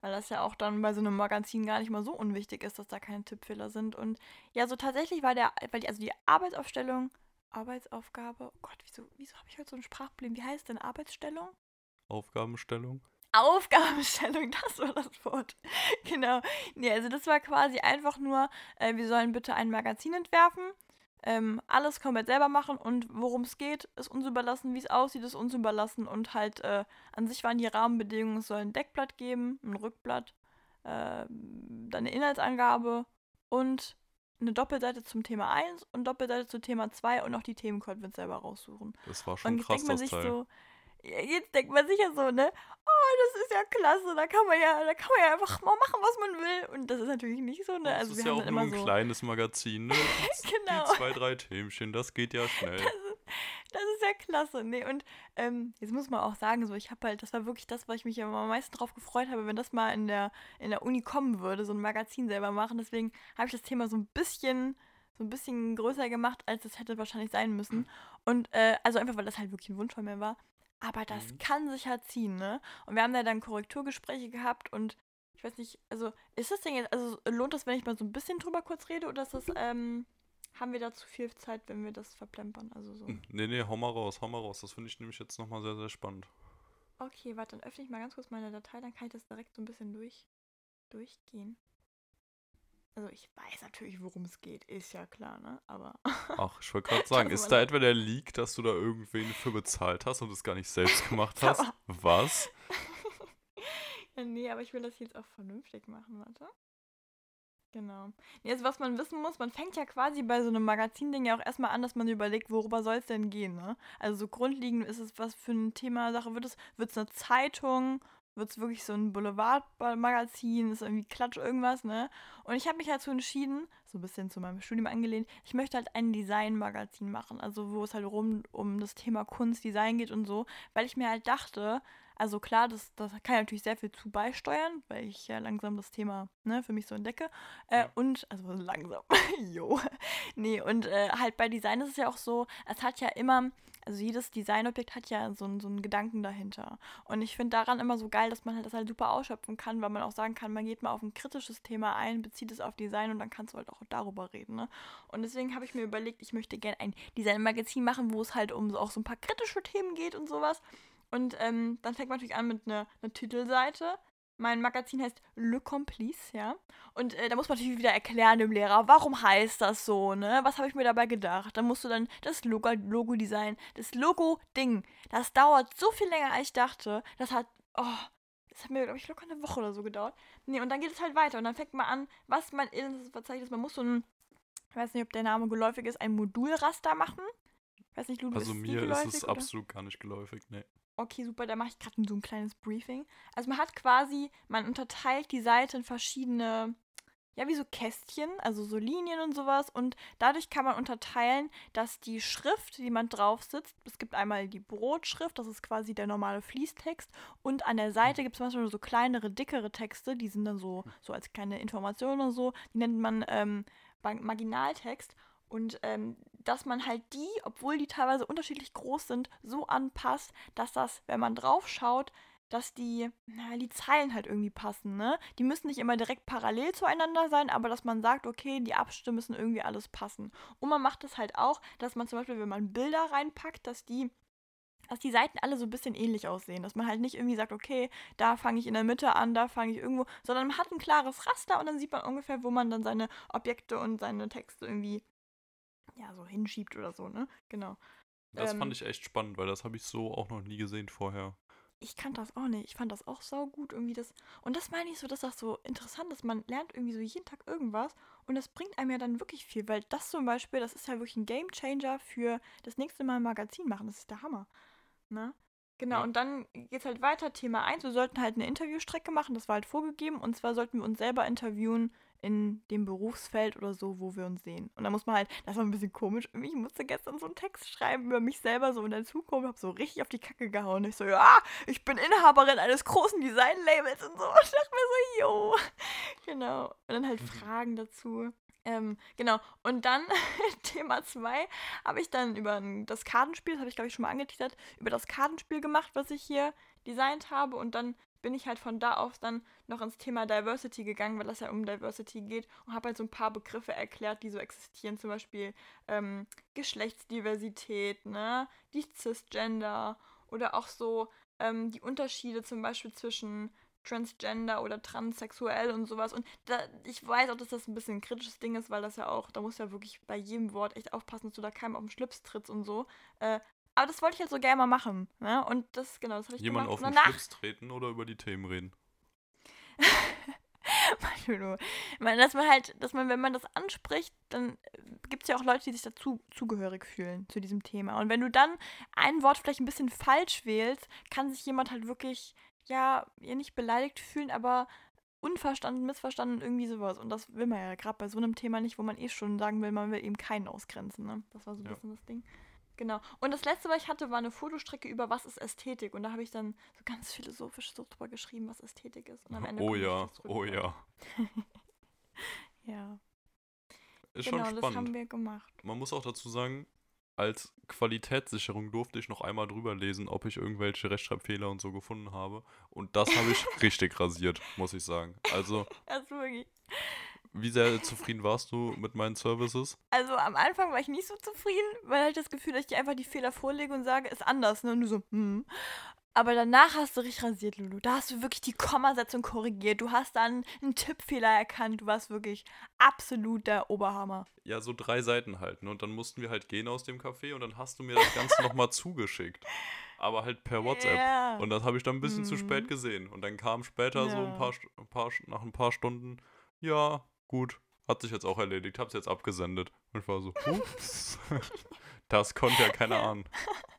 S1: Weil das ja auch dann bei so einem Magazin gar nicht mal so unwichtig ist, dass da keine Tippfehler sind. Und ja, so tatsächlich war der, weil die, also die Arbeitsaufstellung, Arbeitsaufgabe, oh Gott, wieso, wieso habe ich heute so ein Sprachproblem? Wie heißt denn Arbeitsstellung?
S2: Aufgabenstellung.
S1: Aufgabenstellung, *laughs* das war das Wort. genau. Nee, also das war quasi einfach nur, äh, wir sollen bitte ein Magazin entwerfen. Ähm, alles komplett selber machen und worum es geht, ist uns überlassen, wie es aussieht, ist uns überlassen und halt äh, an sich waren die Rahmenbedingungen, es soll ein Deckblatt geben, ein Rückblatt, äh, dann eine Inhaltsangabe und eine Doppelseite zum Thema 1 und Doppelseite zum Thema 2 und auch die Themencode wird selber raussuchen.
S2: Das war schon
S1: Und
S2: krass,
S1: denkt man
S2: das
S1: sich
S2: Teil.
S1: so, jetzt denkt man sich ja so, ne? Oh, das ist ja klasse, da kann man ja, da kann man ja einfach mal machen, was man will. Und das ist natürlich nicht so, ne?
S2: das
S1: Also
S2: ist
S1: wir
S2: ja auch nur ein
S1: so.
S2: kleines Magazin, ne? *laughs*
S1: Genau.
S2: die zwei, drei Themchen, das geht ja schnell.
S1: Das ist ja klasse, ne? Und ähm, jetzt muss man auch sagen, so ich habe halt, das war wirklich das, was ich mich immer am meisten drauf gefreut habe, wenn das mal in der in der Uni kommen würde, so ein Magazin selber machen. Deswegen habe ich das Thema so ein bisschen so ein bisschen größer gemacht, als es hätte wahrscheinlich sein müssen. Und äh, also einfach, weil das halt wirklich ein Wunsch von mir war. Aber das
S2: Mhm.
S1: kann sich halt ziehen, ne? Und wir haben da dann Korrekturgespräche gehabt und ich weiß nicht, also ist das Ding jetzt, also lohnt das, wenn ich mal so ein bisschen drüber kurz rede oder ist das, ähm, haben wir da zu viel Zeit, wenn wir das verplempern? Also so.
S2: Nee, nee, hau mal raus, hau mal raus. Das finde ich nämlich jetzt nochmal sehr, sehr spannend.
S1: Okay, warte, dann öffne ich mal ganz kurz meine Datei, dann kann ich das direkt so ein bisschen durch, durchgehen. Also ich weiß natürlich, worum es geht, ist ja klar, ne? Aber *laughs*
S2: Ach, ich wollte gerade *laughs* sagen,
S1: du
S2: ist da etwa der Leak, dass du da irgendwen für bezahlt hast und es gar nicht selbst gemacht *laughs* hast? Was?
S1: ja, nee, aber ich will das jetzt auch vernünftig machen, warte. Genau. Nee, also was man wissen muss, man fängt ja quasi bei so einem Magazin-Ding ja auch erstmal an, dass man überlegt, worüber soll es denn gehen, ne? Also so grundlegend ist es, was für ein Thema Sache wird es? Wird es eine Zeitung? Wird es wirklich so ein Boulevardmagazin? Ist irgendwie Klatsch irgendwas, ne? Und ich habe mich dazu entschieden, so ein bisschen zu meinem Studium angelehnt, ich möchte halt ein Design-Magazin machen, also wo es halt rum um das Thema Kunst, Design geht und so, weil ich mir halt dachte, also klar, das, das kann ich natürlich sehr viel zu beisteuern, weil ich ja langsam das Thema ne, für mich so entdecke. Äh,
S2: Ja.
S1: Und, also *laughs* langsam, *laughs* jo. Nee, und äh, halt bei Design ist es ja auch so, es hat ja immer, also jedes Designobjekt hat ja so, einen- so einen Gedanken dahinter. Und ich finde daran immer so geil, dass man halt das halt super ausschöpfen kann, weil man auch sagen kann, man geht mal auf ein kritisches Thema ein, bezieht es auf Design und dann kannst du halt auch darüber reden. Ne? Und deswegen habe ich mir überlegt, ich möchte gerne ein Design-Magazin machen, wo es halt um so- auch so ein paar kritische Themen geht und sowas. Und ähm, dann fängt man natürlich an mit einer einer Titelseite. Mein Magazin heißt Le Complice, ja. Und äh, da muss man natürlich wieder erklären dem Lehrer, warum heißt das so, ne? Was habe ich mir dabei gedacht? Dann musst du dann das Logo, Logo das Logo-Ding. Das dauert so viel länger, als ich dachte. Das hat, oh, das hat mir, glaube ich, locker eine Woche oder so gedauert. Nee, und dann geht es halt weiter. Und dann fängt man an, was man in Verzeichnis, man muss so ein, ich weiß nicht, ob der Name geläufig ist, ein Modulraster machen. Ich weiß nicht, Ludo,
S2: Also
S1: ist
S2: mir ist es
S1: oder?
S2: absolut gar nicht geläufig, nee.
S1: Okay, super, da mache ich gerade so ein kleines Briefing. Also man hat quasi, man unterteilt die Seite in verschiedene, ja, wie so Kästchen, also so Linien und sowas. Und dadurch kann man unterteilen, dass die Schrift, die man drauf sitzt, es gibt einmal die Brotschrift, das ist quasi der normale Fließtext. Und an der Seite gibt es manchmal so kleinere, dickere Texte, die sind dann so, so als kleine Information oder so. Die nennt man ähm, Marginaltext. Und ähm, dass man halt die, obwohl die teilweise unterschiedlich groß sind, so anpasst, dass das, wenn man drauf schaut, dass die, na, die Zeilen halt irgendwie passen, ne? Die müssen nicht immer direkt parallel zueinander sein, aber dass man sagt, okay, die Abschnitte müssen irgendwie alles passen. Und man macht es halt auch, dass man zum Beispiel, wenn man Bilder reinpackt, dass die dass die Seiten alle so ein bisschen ähnlich aussehen. Dass man halt nicht irgendwie sagt, okay, da fange ich in der Mitte an, da fange ich irgendwo, sondern man hat ein klares Raster und dann sieht man ungefähr, wo man dann seine Objekte und seine Texte irgendwie ja, so hinschiebt oder so, ne? Genau.
S2: Das
S1: Ähm,
S2: fand ich echt spannend, weil das habe ich so auch noch nie gesehen vorher.
S1: Ich kannte das auch nicht. Ich fand das auch saugut irgendwie das. Und das meine ich so, dass das so interessant ist. Man lernt irgendwie so jeden Tag irgendwas und das bringt einem ja dann wirklich viel, weil das zum Beispiel, das ist ja wirklich ein Game Changer für das nächste Mal ein Magazin machen. Das ist der Hammer. Ne? Genau,
S2: Ja.
S1: und dann geht's halt weiter. Thema 1, wir sollten halt eine Interviewstrecke machen, das war halt vorgegeben. Und zwar sollten wir uns selber interviewen in dem Berufsfeld oder so, wo wir uns sehen. Und da muss man halt, das war ein bisschen komisch, ich musste gestern so einen Text schreiben über mich selber so in der Zukunft, hab so richtig auf die Kacke gehauen. Ich so, ja, ich bin Inhaberin eines großen Design-Labels und so. Und *laughs* ich dachte mir so, yo. Genau. Und dann halt Fragen dazu. Ähm, genau. Und dann *laughs* Thema 2 habe ich dann über das Kartenspiel, das habe ich glaube ich schon mal angeteasert, über das Kartenspiel gemacht, was ich hier designt habe. Und dann bin ich halt von da aus dann noch ins Thema Diversity gegangen, weil das ja um Diversity geht und habe halt so ein paar Begriffe erklärt, die so existieren, zum Beispiel ähm, Geschlechtsdiversität, ne, die Cisgender oder auch so ähm, die Unterschiede zum Beispiel zwischen Transgender oder transsexuell und sowas. Und da, ich weiß auch, dass das ein bisschen ein kritisches Ding ist, weil das ja auch, da muss ja wirklich bei jedem Wort echt aufpassen, dass du da keinem auf den Schlips trittst und so. Äh, aber das wollte ich halt so gerne mal machen. Ne? Und das, genau, das habe ich
S2: Jemand
S1: gemacht.
S2: auf den Schlips treten oder über die Themen reden? *laughs*
S1: meine, dass man halt, dass man, wenn man das anspricht, dann gibt es ja auch Leute, die sich dazu zugehörig fühlen zu diesem Thema. Und wenn du dann ein Wort vielleicht ein bisschen falsch wählst, kann sich jemand halt wirklich ja, ihr nicht beleidigt fühlen, aber unverstanden, missverstanden, irgendwie sowas. Und das will man ja gerade bei so einem Thema nicht, wo man eh schon sagen will, man will eben keinen ausgrenzen. Ne? Das war so ein ja. bisschen das Ding. Genau. Und das letzte, was ich hatte, war eine Fotostrecke über was ist Ästhetik. Und da habe ich dann so ganz philosophisch so drüber geschrieben, was Ästhetik ist. Und
S2: am Ende oh ja, oh ja. *laughs*
S1: ja.
S2: Ist genau, schon spannend.
S1: das haben wir gemacht.
S2: Man muss auch dazu sagen, als Qualitätssicherung durfte ich noch einmal drüber lesen, ob ich irgendwelche Rechtschreibfehler und so gefunden habe. Und das habe ich *laughs* richtig rasiert, muss ich sagen. Also.
S1: Das wirklich.
S2: Wie sehr zufrieden warst du mit meinen Services?
S1: Also am Anfang war ich nicht so zufrieden, weil ich das Gefühl, dass ich dir einfach die Fehler vorlege und sage, ist anders. Ne? Und du so, hm. Aber danach hast du richtig rasiert, Lulu. Da hast du wirklich die Kommasetzung korrigiert. Du hast dann einen Tippfehler erkannt. Du warst wirklich absolut der Oberhammer.
S2: Ja, so drei Seiten halten. Ne? Und dann mussten wir halt gehen aus dem Café und dann hast du mir das Ganze *laughs* nochmal zugeschickt. Aber halt per WhatsApp.
S1: Ja.
S2: Und das habe ich dann ein bisschen mhm. zu spät gesehen. Und dann kam später ja. so ein paar, ein paar, nach ein paar Stunden, ja, gut, hat sich jetzt auch erledigt, hab's jetzt abgesendet. Und ich war so, ups. *laughs* das konnte ja keiner ahnen. *laughs*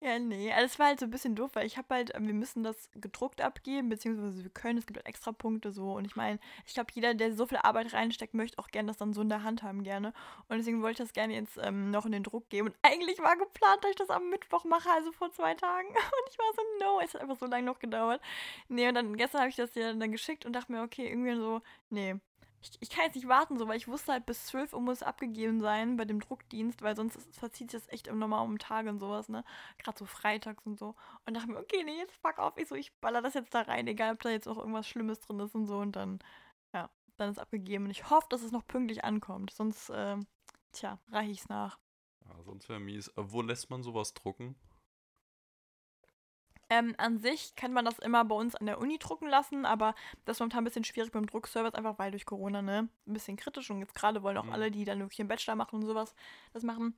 S1: Ja, nee, also es war halt so ein bisschen doof, weil ich habe halt, ähm, wir müssen das gedruckt abgeben, beziehungsweise wir können, es gibt halt extra Punkte so. Und ich meine, ich glaube, jeder, der so viel Arbeit reinsteckt, möchte auch gerne das dann so in der Hand haben gerne. Und deswegen wollte ich das gerne jetzt ähm, noch in den Druck geben. Und eigentlich war geplant, dass ich das am Mittwoch mache, also vor zwei Tagen. *laughs* Und ich war so, no, es hat einfach so lange noch gedauert. Nee, und dann gestern habe ich das dir dann geschickt und dachte mir, okay, irgendwie so, nee, ich, ich, kann jetzt nicht warten, so, weil ich wusste halt, bis 12 Uhr muss abgegeben sein bei dem Druckdienst, weil sonst verzieht sich das echt im Normal um Tage und sowas, ne? Gerade so freitags und so. Und dachte mir, okay, nee, jetzt fuck auf, ich so, ich baller das jetzt da rein, egal ob da jetzt auch irgendwas Schlimmes drin ist und so. Und dann, ja, dann ist abgegeben. Und ich hoffe, dass es noch pünktlich ankommt. Sonst, äh, tja, reiche ich es nach.
S2: Ja, sonst wäre mies. Äh, wo lässt man sowas drucken?
S1: Ähm, an sich kann man das immer bei uns an der Uni drucken lassen, aber das ist momentan ein bisschen schwierig beim Druckservice, einfach weil durch Corona, ne? Ein bisschen kritisch und jetzt gerade wollen auch mhm. alle, die dann wirklich einen Bachelor machen und sowas, das machen.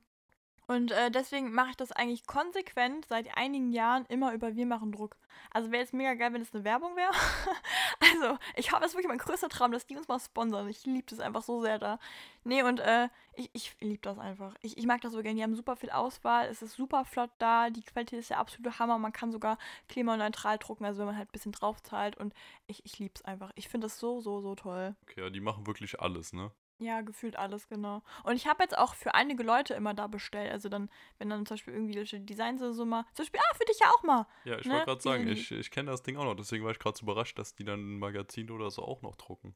S1: Und äh, deswegen mache ich das eigentlich konsequent seit einigen Jahren immer über Wir machen Druck. Also wäre es mega geil, wenn es eine Werbung wäre. *laughs* also ich hoffe, es ist wirklich mein größter Traum, dass die uns mal sponsern. Ich liebe das einfach so sehr da. Nee, und äh, ich, ich liebe das einfach. Ich, ich mag das so gerne. Die haben super viel Auswahl. Es ist super flott da. Die Qualität ist der absolute Hammer. Man kann sogar klimaneutral drucken, also wenn man halt ein bisschen drauf zahlt. Und ich, ich liebe es einfach. Ich finde das so, so, so toll.
S2: Okay, ja, die machen wirklich alles, ne?
S1: Ja, gefühlt alles, genau. Und ich habe jetzt auch für einige Leute immer da bestellt. Also dann, wenn dann zum Beispiel irgendwie Designs oder so mal, zum Beispiel, ah, für dich ja auch mal.
S2: Ja, ich ne? wollte gerade sagen, ich, ich kenne das Ding auch noch. Deswegen war ich gerade so überrascht, dass die dann ein Magazin oder so auch noch drucken.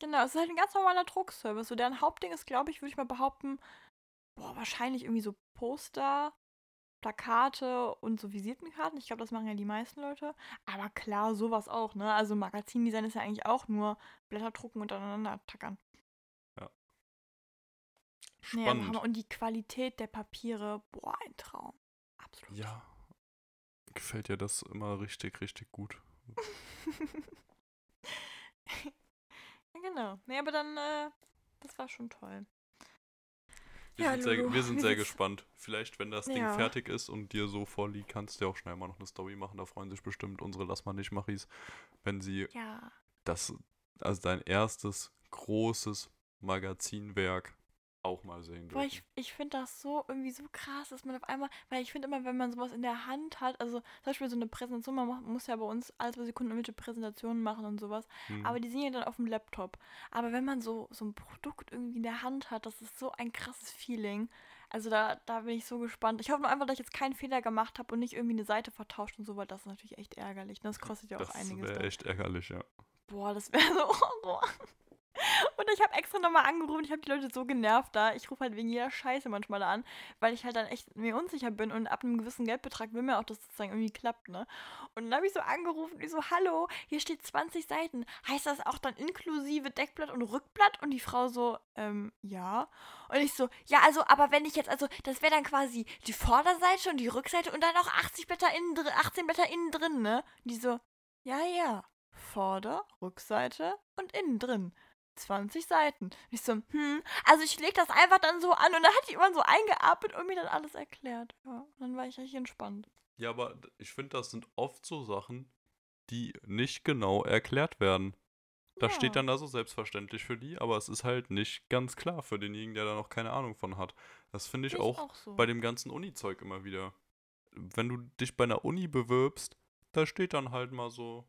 S1: Genau, es ist halt ein ganz normaler Druckservice. So deren Hauptding ist, glaube ich, würde ich mal behaupten, boah, wahrscheinlich irgendwie so Poster, Plakate und so Visitenkarten. Ich glaube, das machen ja die meisten Leute. Aber klar, sowas auch, ne? Also Magazindesign ist ja eigentlich auch nur Blätter drucken und aneinander tackern.
S2: Spannend.
S1: Nee, und die Qualität der Papiere, boah, ein Traum. Absolut.
S2: Ja. Gefällt dir das immer richtig, richtig gut. *laughs*
S1: ja, genau. Nee, aber dann, äh, das war schon toll.
S2: Wir ja, sind, sehr, wir sind *laughs* sehr gespannt. Vielleicht, wenn das Ding ja. fertig ist und dir so vorliegt, kannst du ja auch schnell mal noch eine Story machen. Da freuen sich bestimmt unsere Lass mal nicht Machis, wenn sie
S1: ja.
S2: das, also dein erstes großes Magazinwerk auch mal sehen
S1: dürfen. Boah, ich, ich finde das so irgendwie so krass, dass man auf einmal, weil ich finde immer, wenn man sowas in der Hand hat, also zum Beispiel so eine Präsentation, man muss ja bei uns alle zwei Sekunden irgendwelche Präsentationen machen und sowas, hm. aber die sind ja dann auf dem Laptop. Aber wenn man so, so ein Produkt irgendwie in der Hand hat, das ist so ein krasses Feeling. Also da, da bin ich so gespannt. Ich hoffe nur einfach, dass ich jetzt keinen Fehler gemacht habe und nicht irgendwie eine Seite vertauscht und so, weil das ist natürlich echt ärgerlich. Ne? Das kostet ja auch
S2: das
S1: einiges.
S2: Das wäre echt ärgerlich, ja.
S1: Boah, das wäre *laughs* so Horror. Und ich habe extra nochmal angerufen. Ich habe die Leute so genervt da. Ich rufe halt wegen jeder Scheiße manchmal an, weil ich halt dann echt mir unsicher bin und ab einem gewissen Geldbetrag will mir auch, dass das sozusagen irgendwie klappt, ne? Und dann habe ich so angerufen ich so, hallo, hier steht 20 Seiten. Heißt das auch dann inklusive Deckblatt und Rückblatt? Und die Frau so, ähm, ja. Und ich so, ja, also, aber wenn ich jetzt, also, das wäre dann quasi die Vorderseite und die Rückseite und dann auch 80 Blätter innen drin, 18 Blätter innen drin, ne? Und die so, ja, ja. Vorder-, Rückseite und innen drin. 20 Seiten. Und ich so, hm, also ich lege das einfach dann so an und dann hat die immer so eingeatmet und mir dann alles erklärt. Ja, dann war ich eigentlich entspannt.
S2: Ja, aber ich finde, das sind oft so Sachen, die nicht genau erklärt werden. Das
S1: Ja.
S2: steht dann da so selbstverständlich für die, aber es ist halt nicht ganz klar für denjenigen, der da noch keine Ahnung von hat. Das finde ich
S1: Sehe
S2: auch,
S1: so.
S2: bei dem ganzen Uni-Zeug immer wieder. Wenn du dich bei einer Uni bewirbst, da steht dann halt mal so,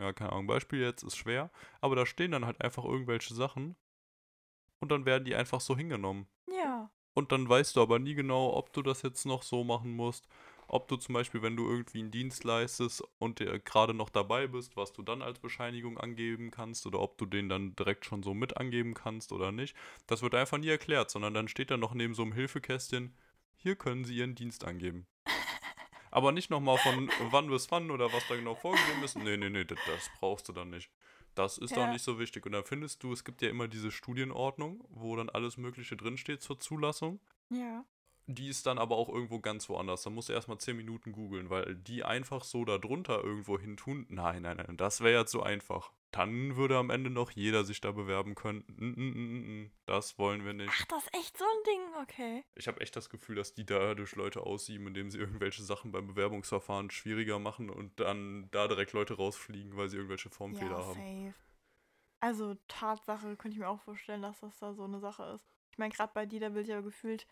S2: ja, keine Ahnung, Beispiel jetzt ist schwer, aber da stehen dann halt einfach irgendwelche Sachen und dann werden die einfach so hingenommen.
S1: ja.
S2: Und dann weißt du aber nie genau, ob du das jetzt noch so machen musst. Ob du zum Beispiel, wenn du irgendwie einen Dienst leistest und gerade noch dabei bist, was du dann als Bescheinigung angeben kannst oder ob du den dann direkt schon so mit angeben kannst oder nicht. Das wird einfach nie erklärt, sondern dann steht da noch neben so einem Hilfekästchen, hier können Sie Ihren Dienst angeben. Aber nicht nochmal von wann bis wann oder was da genau vorgegeben ist. Nee, nee, nee, das, das brauchst du dann nicht. Das ist doch
S1: Ja.
S2: nicht so wichtig. Und dann findest du, es gibt ja immer diese Studienordnung, wo dann alles Mögliche drinsteht zur Zulassung.
S1: Ja.
S2: Die ist dann aber auch irgendwo ganz woanders. Da musst du erstmal 10 Minuten googeln, weil die einfach so da drunter irgendwo hin tun. Nein, nein, nein, das wäre ja zu einfach. Dann würde am Ende noch jeder sich da bewerben können. Das wollen wir nicht.
S1: Ach, das ist echt so ein Ding, okay.
S2: Ich habe echt das Gefühl, dass die dadurch Leute aussieben, indem sie irgendwelche Sachen beim Bewerbungsverfahren schwieriger machen und dann da direkt Leute rausfliegen, weil sie irgendwelche Formfehler
S1: ja,
S2: haben.
S1: Also Tatsache könnte ich mir auch vorstellen, dass das da so eine Sache ist. Ich meine, gerade bei dir, da will sich ja gefühlt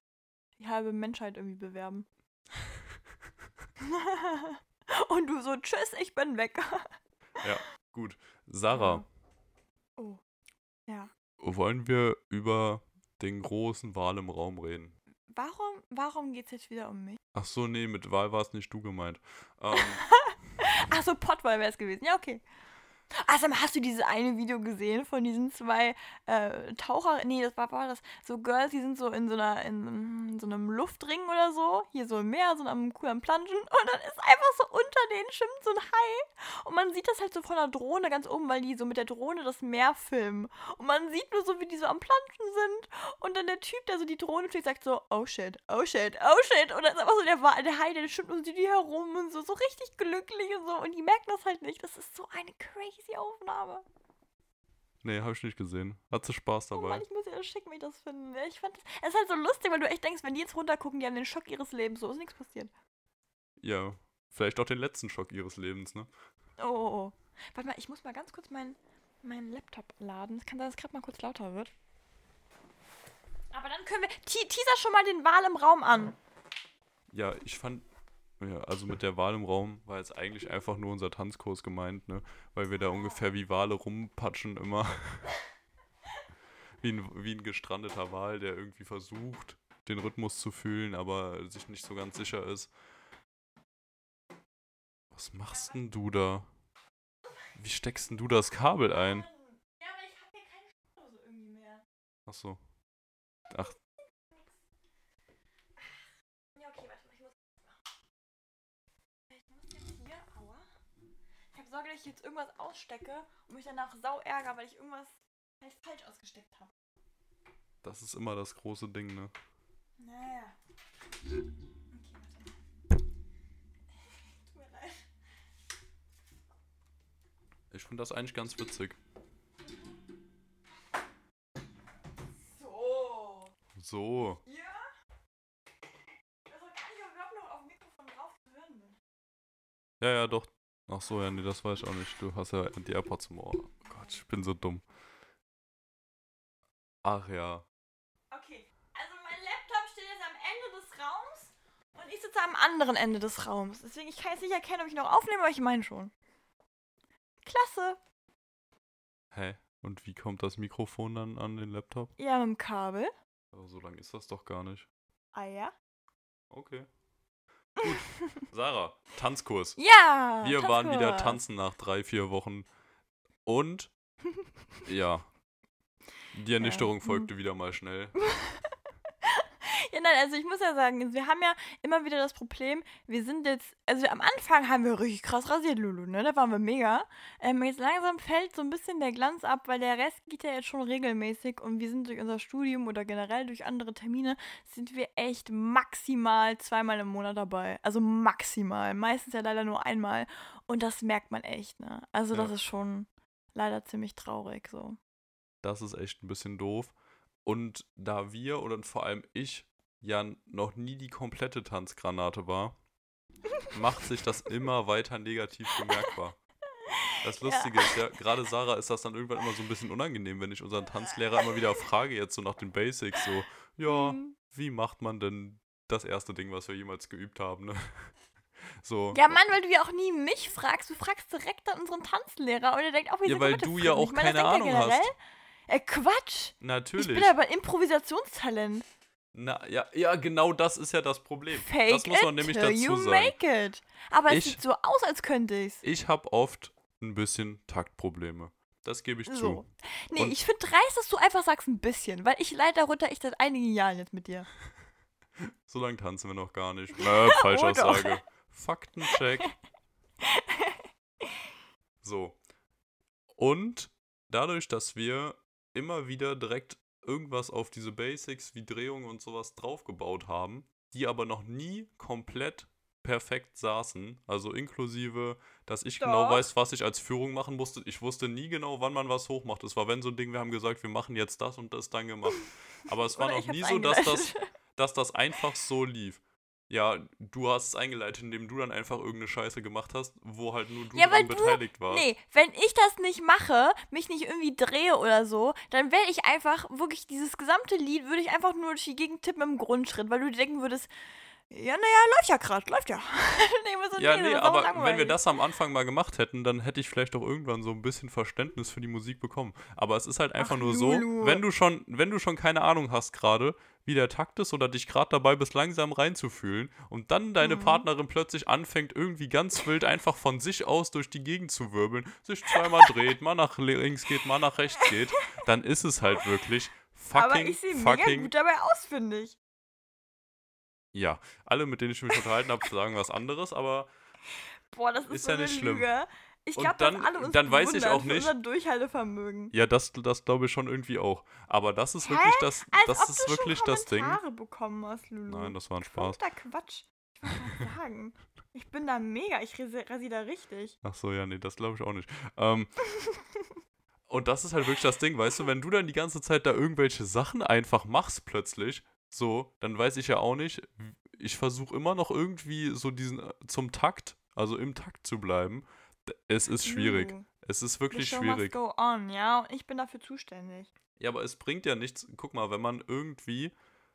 S1: die halbe Menschheit irgendwie bewerben. *laughs* *laughs* Und du so, tschüss, ich bin weg. *laughs*
S2: Gut. Sarah,
S1: Oh. Ja.
S2: wollen wir über den großen Wal im Raum reden?
S1: Warum, warum geht's jetzt wieder um mich?
S2: Ach so, nee, mit Wahl war es nicht du gemeint. Ähm, *laughs*
S1: Ach so, Pottwall wäre es gewesen. Ja, okay. Also, hast du dieses eine Video gesehen von diesen zwei äh, Taucher? Nee, das war, war das so Girls, die sind so in so einer in, so einem Luftring oder so, hier so im Meer, so am cool am Planschen und dann ist einfach so unter denen schwimmt so ein Hai und man sieht das halt so von der Drohne ganz oben, weil die so mit der Drohne das Meer filmen und man sieht nur so, wie die so am Planschen sind und dann der Typ, der so die Drohne fliegt, sagt so, oh shit, oh shit, oh shit und dann ist einfach so der, der Hai, der schwimmt um die herum und so, so richtig glücklich und so und die merken das halt nicht. Das ist so eine crazy Aufnahme.
S2: nee, habe ich nicht gesehen. Hat sie Spaß
S1: Oh
S2: dabei.
S1: Mann, ich muss schicken, wie ich das finde. Ich fand das, es ist halt so lustig, weil du echt denkst, wenn die jetzt runtergucken, die haben den Schock ihres Lebens. So ist nichts passiert.
S2: ja, vielleicht auch den letzten Schock ihres Lebens, ne?
S1: Oh, oh, oh. Warte mal, ich muss mal ganz kurz meinen meinen Laptop laden. Es kann sein, dass es gerade mal kurz lauter wird. Aber dann können wir. Te teaser schon mal den Wal im Raum an.
S2: Ja, ich fand, ja, also mit der Wahl im Raum war jetzt eigentlich einfach nur unser Tanzkurs gemeint, ne? Weil wir da ungefähr wie Wale rumpatschen immer. *laughs* wie, ein, wie ein gestrandeter Wal, der irgendwie versucht, den Rhythmus zu fühlen, aber sich nicht so ganz sicher ist. Was machst denn du da? Wie steckst denn du das Kabel ein?
S1: Ja, aber ich habe hier keine Steckdose irgendwie mehr.
S2: Achso. Ach,
S1: Ja, okay, warte mal, ich muss. Ich muss jetzt hier, aua. Ich habe Sorge, dass ich jetzt irgendwas ausstecke und mich danach sau ärger, weil ich irgendwas vielleicht falsch ausgesteckt habe.
S2: das ist immer das große Ding, ne?
S1: Naja. Okay, warte mal. *laughs* Tut mir leid.
S2: Ich finde das eigentlich ganz witzig.
S1: So.
S2: So.
S1: Ja? Das doch gar nicht, ob ich überhaupt noch auf dem Mikrofon drauf zu hören bin.
S2: Ja, ja, doch. Ach so, ja, nee, das weiß ich auch nicht. Du hast ja die AirPods im Ohr. Oh Gott, ich bin so dumm. Ach ja.
S1: Okay, also mein Laptop steht jetzt am Ende des Raums und ich sitze am anderen Ende des Raums. Deswegen, ich kann jetzt nicht erkennen, ob ich noch aufnehme, aber ich meine schon. Klasse.
S2: Hä? Und wie kommt das Mikrofon dann an den Laptop?
S1: Ja, mit dem Kabel.
S2: Aber so lang ist das doch gar nicht.
S1: Ah ja?
S2: Okay. Gut. Sarah, Tanzkurs.
S1: Ja!
S2: Wir waren wieder
S1: Tanzkurs.
S2: tanzen nach drei, vier Wochen. Und, ja, Die Ernüchterung
S1: Ja, hm.
S2: folgte wieder mal schnell. *laughs* *laughs*
S1: Ja, nein, also ich muss ja sagen, wir haben ja immer wieder das Problem, wir sind jetzt, also am Anfang haben wir richtig krass rasiert, Lulu, ne? Da waren wir mega. Ähm, jetzt langsam fällt so ein bisschen der Glanz ab, weil der Rest geht ja jetzt schon regelmäßig und wir sind durch unser Studium oder generell durch andere Termine, sind wir echt maximal zweimal im Monat dabei. Also maximal. Meistens ja leider nur einmal. Und das merkt man echt, ne? Also das
S2: Ja.
S1: ist schon leider ziemlich traurig so.
S2: Das ist echt ein bisschen doof. Und da wir oder vor allem ich ja noch nie die komplette Tanzgranate war, macht sich das immer weiter negativ bemerkbar. Das Lustige ist ja, gerade Sarah ist das dann irgendwann immer so ein bisschen unangenehm, wenn ich unseren Tanzlehrer immer wieder frage, jetzt so nach den Basics, so, ja,
S1: Mhm.
S2: wie macht man denn das erste Ding, was wir jemals geübt haben, ne? *laughs* So.
S1: Ja, Mann, weil du ja auch nie mich fragst. Du fragst direkt an unseren Tanzlehrer und er denkt auch, wir
S2: Ja,
S1: sind
S2: weil
S1: komplette
S2: du ja
S1: Fremden.
S2: auch
S1: meine,
S2: keine Ahnung hast.
S1: Äh, Quatsch.
S2: Natürlich.
S1: Ich bin aber Improvisationstalent.
S2: Na, ja, ja, genau das ist ja das Problem.
S1: Fake
S2: das muss man
S1: it
S2: nämlich dazu
S1: you
S2: sagen.
S1: make it. Aber es
S2: Ich-
S1: sieht so aus, als könnte ich's.
S2: Ich habe oft ein bisschen Taktprobleme. Das gebe ich
S1: So.
S2: zu.
S1: Nee,
S2: Und-
S1: ich finde dreist, dass du einfach sagst ein bisschen, weil ich leide darunter echt seit einigen Jahren jetzt mit dir. *laughs*
S2: So lange tanzen wir noch gar nicht. Möp, *laughs* Falschaussage. *laughs* Faktencheck. So. Und dadurch, dass wir immer wieder direkt irgendwas auf diese Basics wie Drehung und sowas draufgebaut haben, die aber noch nie komplett perfekt saßen, also inklusive, dass ich genau
S1: Doch.
S2: weiß, was ich als Führung machen musste. Ich wusste nie genau, wann man was hochmacht. Es war wenn so ein Ding, wir haben gesagt, wir machen jetzt das und das dann gemacht. *laughs* Aber es war noch nie so, dass das, dass das einfach so lief. Ja, du hast es eingeleitet, indem du dann einfach irgendeine Scheiße gemacht hast, wo halt nur du
S1: Ja, du-
S2: beteiligt warst.
S1: Nee, wenn ich das nicht mache, mich nicht irgendwie drehe oder so, dann werde ich einfach wirklich dieses gesamte Lied, würde ich einfach nur durch die Gegend tippen im Grundschritt, weil du dir denken würdest, ja, naja, läuft ja gerade, läuft ja. *laughs* nee, wir so,
S2: Ja,
S1: das
S2: nee,
S1: auch
S2: aber wenn wir
S1: langweilig.
S2: das am Anfang mal gemacht hätten, dann hätte ich vielleicht auch irgendwann so ein bisschen Verständnis für die Musik bekommen. Aber es ist halt einfach
S1: Ach,
S2: nur
S1: Lulu.
S2: so, wenn du schon, wenn du schon keine Ahnung hast gerade, wie der Takt ist oder dich gerade dabei bist, langsam reinzufühlen und dann deine
S1: Mhm.
S2: Partnerin plötzlich anfängt, irgendwie ganz wild einfach von sich aus durch die Gegend zu wirbeln, sich zweimal dreht, mal nach links geht, mal nach rechts geht, dann ist es halt wirklich
S1: aber
S2: fucking,
S1: ich sehe mega gut dabei aus, finde ich.
S2: Ja, alle, mit denen ich mich unterhalten habe, sagen was anderes, aber
S1: Boah, das ist,
S2: Ist
S1: so
S2: ja
S1: eine
S2: nicht schlimm.
S1: Lüge. Ich
S2: Und
S1: glaube,
S2: dann-
S1: alle uns
S2: dann weiß ich auch nicht-
S1: unser Durchhaltevermögen.
S2: ja, das, das glaube ich schon irgendwie auch. Aber das ist
S1: Hä?
S2: wirklich das,
S1: Als
S2: das ist wirklich das Ding.
S1: Bekommen hast, Lulu.
S2: Nein, das war ein Spaß.
S1: Verrückter Quatsch. Ich wollte sagen. Ich bin da mega. Ich rasi- rasiere da richtig.
S2: Ach so, ja, nee, das glaube ich auch nicht. Ähm, *laughs* und das ist halt wirklich das Ding, weißt du, wenn du dann die ganze Zeit da irgendwelche Sachen einfach machst plötzlich, so, dann weiß ich ja auch nicht, ich versuche immer noch irgendwie so diesen äh, zum Takt, also im Takt zu bleiben. Es ist schwierig. Es ist
S1: the
S2: wirklich
S1: show
S2: schwierig.
S1: must go on, ja. Und ich bin dafür zuständig.
S2: Ja, aber es bringt ja nichts. Guck mal, wenn man irgendwie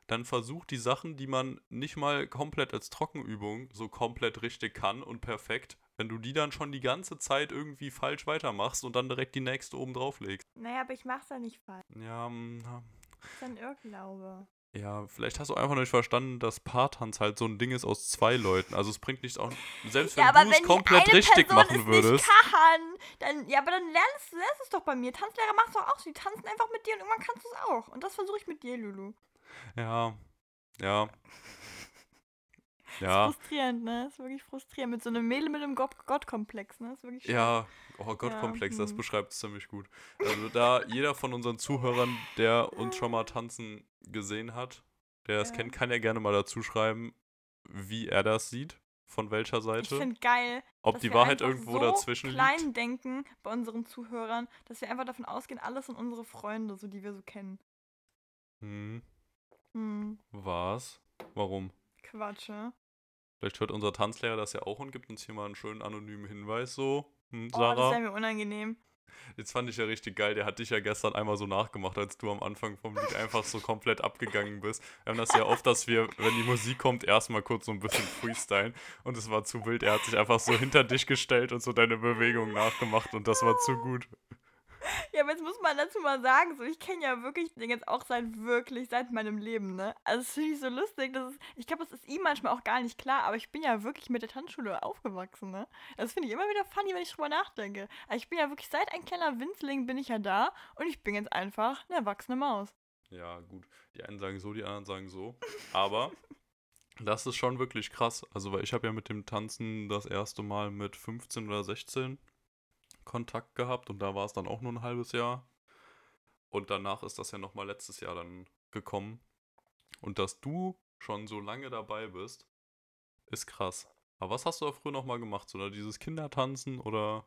S2: dann versucht, die Sachen, die man nicht mal komplett als Trockenübung so komplett richtig kann und perfekt, wenn du die dann schon die ganze Zeit irgendwie falsch weitermachst und dann direkt die nächste oben drauf legst.
S1: Naja, aber ich mach's ja nicht falsch.
S2: Ja, mm, na,
S1: Das ist ein Irrglaube.
S2: Ja, vielleicht hast du einfach noch nicht verstanden, dass Paartanz halt so ein Ding ist aus zwei Leuten. Also es bringt nichts auch. Selbst wenn
S1: ja,
S2: du es komplett richtig
S1: Person
S2: machen
S1: es
S2: würdest.
S1: kann, dann, ja, aber dann lernst du lernst es doch bei mir. Tanzlehrer macht's doch auch so. Die tanzen einfach mit dir und irgendwann kannst du es auch. Und das versuche ich mit dir, Lulu.
S2: Ja. Ja.
S1: Ist
S2: Ja.
S1: frustrierend, ne? Ist wirklich frustrierend. Mit so einem Mädel mit einem Gott- Gottkomplex, ne? Ist wirklich.
S2: Ja, oh Gottkomplex, das
S1: hm.
S2: beschreibt es ziemlich gut. Also da jeder von unseren Zuhörern, der uns schon mal tanzen gesehen hat, der es
S1: Ja.
S2: kennt, kann ja gerne mal dazu schreiben, wie er das sieht, von welcher
S1: Ich
S2: Seite,
S1: finde geil,
S2: ob die Wahrheit irgendwo
S1: so
S2: dazwischen
S1: klein
S2: liegt.
S1: denken bei unseren Zuhörern, dass wir einfach davon ausgehen, alles sind unsere Freunde, so die wir so kennen.
S2: Hm,
S1: Hm,
S2: was? Warum?
S1: Quatsch, ne?
S2: Vielleicht hört unser Tanzlehrer das ja auch und gibt uns hier mal einen schönen anonymen Hinweis so. Hm,
S1: Oh, das
S2: Sarah,
S1: wäre mir unangenehm.
S2: jetzt fand ich ja richtig geil, der hat dich ja gestern einmal so nachgemacht, als du am Anfang vom Lied einfach so komplett abgegangen bist. Wir haben das ja oft, dass wir, wenn die Musik kommt, erstmal kurz so ein bisschen freestylen und es war zu wild. Er hat sich einfach so hinter dich gestellt und so deine Bewegungen nachgemacht und das war zu gut.
S1: Ja, aber jetzt muss man dazu mal sagen, so ich kenne ja wirklich den jetzt auch seit wirklich seit meinem Leben, ne? Also das finde ich so lustig, das ist, ich glaube, das ist ihm manchmal auch gar nicht klar, aber ich bin ja wirklich mit der Tanzschule aufgewachsen, ne? Das finde ich immer wieder funny, wenn ich drüber nachdenke. Also ich bin ja wirklich seit ein kleiner Winzling bin ich ja da und ich bin jetzt einfach eine erwachsene Maus.
S2: Ja, gut. Die einen sagen so, die anderen sagen so. Aber *laughs* das ist schon wirklich krass. Also, weil ich habe ja mit dem Tanzen das erste Mal mit 15 oder 16 Kontakt gehabt und da war es dann auch nur ein halbes Jahr. Und danach ist das ja nochmal letztes Jahr dann gekommen. Und dass du schon so lange dabei bist, ist krass. Aber was hast du da früher nochmal gemacht? So, oder dieses Kindertanzen oder.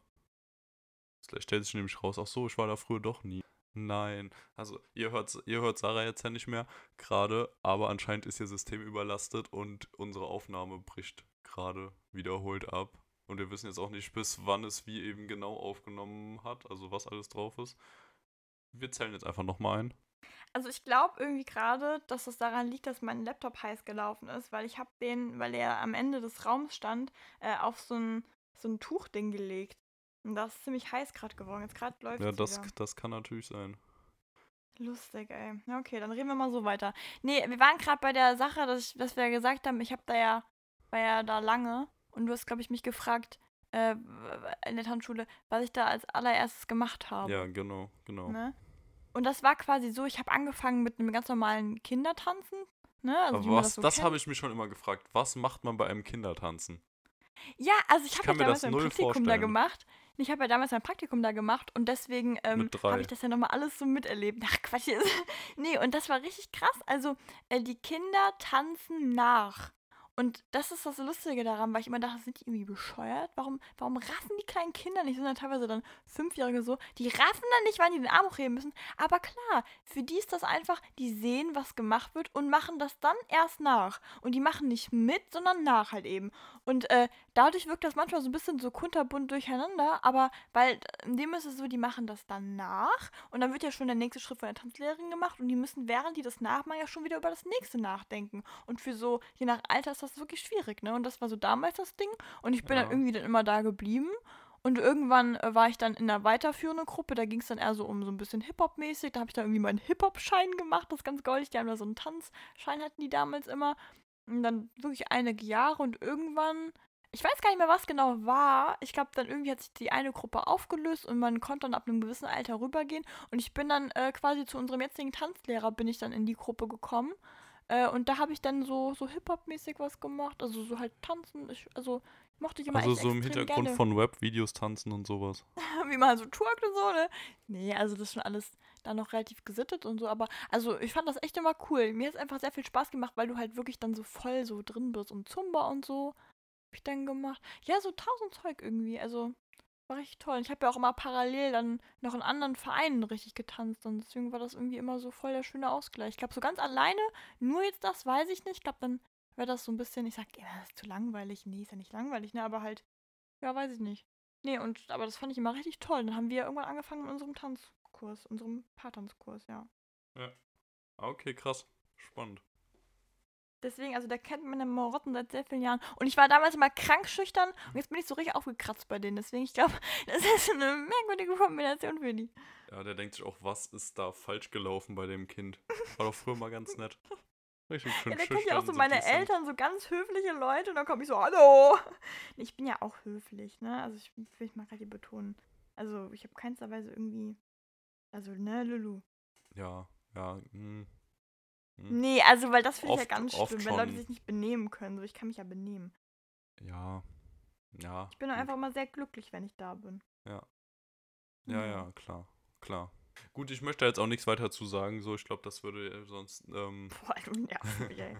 S2: Vielleicht stellt sich nämlich raus, ach so, ich war da früher doch nie. Nein. Also, ihr hört, ihr hört Sarah jetzt ja nicht mehr gerade, aber anscheinend ist ihr System überlastet und unsere Aufnahme bricht gerade wiederholt ab. Und wir wissen jetzt auch nicht, bis wann es wie eben genau aufgenommen hat, also was alles drauf ist. Wir zählen jetzt einfach nochmal ein.
S1: Also ich glaube irgendwie gerade, dass es daran liegt, dass mein Laptop heiß gelaufen ist, weil ich habe den, weil er am Ende des Raums stand, äh, auf so ein, so ein Tuchding gelegt. Und das ist ziemlich heiß gerade geworden. Jetzt gerade läuft
S2: Ja, das,
S1: wieder.
S2: das kann natürlich sein.
S1: Lustig, ey. Ja, okay, dann reden wir mal so weiter. Nee, wir waren gerade bei der Sache, dass, ich, dass wir gesagt haben, ich habe da ja, war ja da lange und du hast, glaube ich, mich gefragt äh, in der Tanzschule, was ich da als allererstes gemacht habe.
S2: Ja, genau, genau.
S1: Ne? Und das war quasi so, ich habe angefangen mit einem ganz normalen Kindertanzen. Ne? Also,
S2: Aber was,
S1: so
S2: das habe ich mich schon immer gefragt. Was macht man bei einem Kindertanzen?
S1: Ja, also ich habe ja
S2: das
S1: damals mein Praktikum da
S2: vorstellen.
S1: gemacht. Ich habe ja damals mein Praktikum da gemacht und deswegen ähm, habe ich das ja nochmal alles so miterlebt. *laughs* Ach Quatsch. *laughs* nee, und das war richtig krass. Also äh, die Kinder tanzen nach. Und das ist das Lustige daran, weil ich immer dachte, sind die irgendwie bescheuert? Warum, warum raffen die kleinen Kinder nicht? Sind ja teilweise dann Fünfjährige so. Die raffen dann nicht, wann die den Arm hochheben müssen. Aber klar, für die ist das einfach, die sehen, was gemacht wird und machen das dann erst nach. Und die machen nicht mit, sondern nach halt eben. Und äh, dadurch wirkt das manchmal so ein bisschen so kunterbunt durcheinander, aber weil in dem ist es so, die machen das dann nach und dann wird ja schon der nächste Schritt von der Tanzlehrerin gemacht und die müssen, während die das nachmachen, ja schon wieder über das nächste nachdenken. Und für so, je nach Alter ist das wirklich schwierig, ne? Und das war so damals das Ding und ich bin
S2: Ja.
S1: dann irgendwie dann immer da geblieben. Und irgendwann äh, war ich dann in einer weiterführenden Gruppe, da ging es dann eher so um so ein bisschen Hip-Hop-mäßig. Da habe ich dann irgendwie meinen Hip-Hop-Schein gemacht, das ist ganz goldig. Die haben da so einen Tanzschein, hatten die damals immer. Und dann wirklich einige Jahre und irgendwann, ich weiß gar nicht mehr, was genau war. Ich glaube, dann irgendwie hat sich die eine Gruppe aufgelöst und man konnte dann ab einem gewissen Alter rübergehen. Und ich bin dann äh, quasi zu unserem jetzigen Tanzlehrer, bin ich dann in die Gruppe gekommen. Äh, und da habe ich dann so, so Hip-Hop-mäßig was gemacht. Also so halt tanzen. Ich, also mochte ich immer
S2: Also so im Hintergrund
S1: gerne
S2: von Webvideos tanzen und sowas. *laughs*
S1: wie man halt so twerkt und so, ne? Nee, also das ist schon alles da noch relativ gesittet und so, aber also ich fand das echt immer cool. Mir hat es einfach sehr viel Spaß gemacht, weil du halt wirklich dann so voll so drin bist und Zumba und so. Hab ich dann gemacht. Ja, so tausend Zeug irgendwie, also war richtig toll. Und ich habe ja auch immer parallel dann noch in anderen Vereinen richtig getanzt und deswegen war das irgendwie immer so voll der schöne Ausgleich. Ich glaube, so ganz alleine, nur jetzt das weiß ich nicht. Ich glaube, dann wäre das so ein bisschen, ich sag, ja, das ist zu langweilig. Nee, ist ja nicht langweilig, ne, aber halt, ja, weiß ich nicht. Nee, und aber das fand ich immer richtig toll. Dann haben wir irgendwann angefangen mit unserem Tanzkurs, unserem Paartanzkurs, ja.
S2: Ah, Okay, krass. Spannend.
S1: Deswegen, also der kennt meine Marotten seit sehr vielen Jahren. Und ich war damals immer krank schüchtern und jetzt bin ich so richtig aufgekratzt bei denen. Deswegen, ich glaube, *laughs* das ist eine merkwürdige Kombination für die.
S2: Ja, der denkt sich auch, was ist da falsch gelaufen bei dem Kind? War doch früher mal ganz nett. Richtig schön
S1: Ja, der kennt ja auch so meine. Eltern, so ganz höfliche Leute. Und dann komme ich so, hallo. *laughs* Ich bin ja auch höflich, ne? Also ich will ich mal gerade hier betonen. Also ich habe keinster Weise irgendwie, also ne, Lulu.
S2: Ja, ja. Hm. Hm.
S1: Nee, also weil das finde ich ja ganz schlimm, wenn Leute sich nicht benehmen können. So, ich kann mich ja benehmen.
S2: Ja. Ja.
S1: Ich bin
S2: gut.
S1: einfach immer sehr glücklich, wenn ich da bin.
S2: Ja,
S1: Ja.
S2: ja, klar. Klar. Gut, ich möchte jetzt auch nichts weiter zu sagen, so. Ich glaube, das würde äh, sonst. Ähm, *laughs*
S1: Boah, du nervst mich, ey.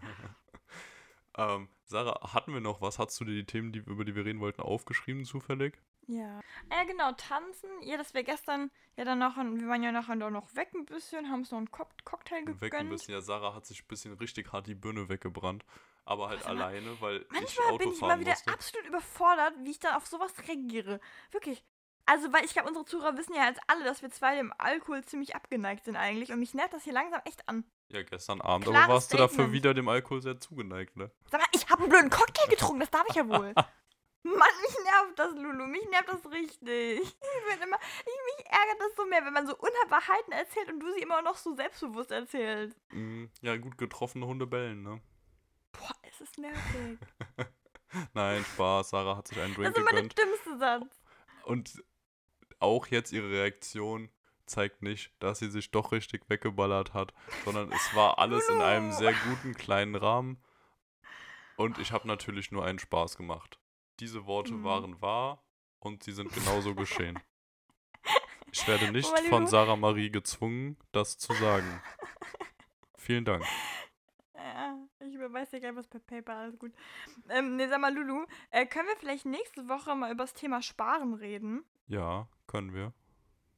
S1: *laughs*
S2: ähm, Sarah, hatten wir noch was? Hast du dir die Themen, die, über die wir reden wollten, aufgeschrieben zufällig?
S1: Ja. Ja, genau, tanzen. Ja, das wäre gestern ja dann noch, ein- wir waren ja nachher doch noch weg ein bisschen, haben uns noch einen Cock Cocktail gegönnt.
S2: Weg ein bisschen. Ja, Sarah hat sich ein bisschen richtig hart die Birne weggebrannt. Aber halt
S1: mal,
S2: alleine, weil ich
S1: Manchmal
S2: Auto
S1: bin ich
S2: fahren
S1: immer wieder
S2: musste.
S1: absolut überfordert, wie ich dann auf sowas reagiere. Wirklich. Also, weil ich glaube, unsere Zuhörer wissen ja jetzt alle, dass wir zwei dem Alkohol ziemlich abgeneigt sind eigentlich. Und mich nervt das hier langsam echt an.
S2: Ja, gestern Abend.
S1: Klares
S2: aber warst du dafür
S1: Statement.
S2: wieder dem Alkohol sehr zugeneigt, ne?
S1: Sag mal, ich habe einen blöden Cocktail getrunken, das darf ich ja wohl. *laughs* Mann, mich nervt das, Lulu. Mich nervt das richtig. Ich bin immer, ich, mich ärgert das so mehr, wenn man so Unwahrheiten erzählt und du sie immer noch so selbstbewusst erzählst.
S2: Mm, Ja, gut getroffene Hunde bellen, ne?
S1: Boah, es ist nervig. *laughs*
S2: Nein, Spaß. Sarah hat sich einen
S1: Das
S2: Drink
S1: ist immer der
S2: gegönnt.
S1: dümmste Satz.
S2: Und auch jetzt ihre Reaktion zeigt nicht, dass sie sich doch richtig weggeballert hat, sondern es war *laughs* alles in einem sehr guten kleinen Rahmen. Und ich habe natürlich nur einen Spaß gemacht. Diese Worte
S1: Mhm.
S2: waren wahr und sie sind genauso geschehen. *laughs* Ich werde nicht
S1: Aber
S2: von Sarah Marie gezwungen, das zu sagen. *laughs* Vielen Dank.
S1: Ja, ich überweise dir gleich was per PayPal, alles gut. Ähm, nee, sag mal, Lulu, äh, können wir vielleicht nächste Woche mal über das Thema Sparen reden?
S2: Ja, können wir.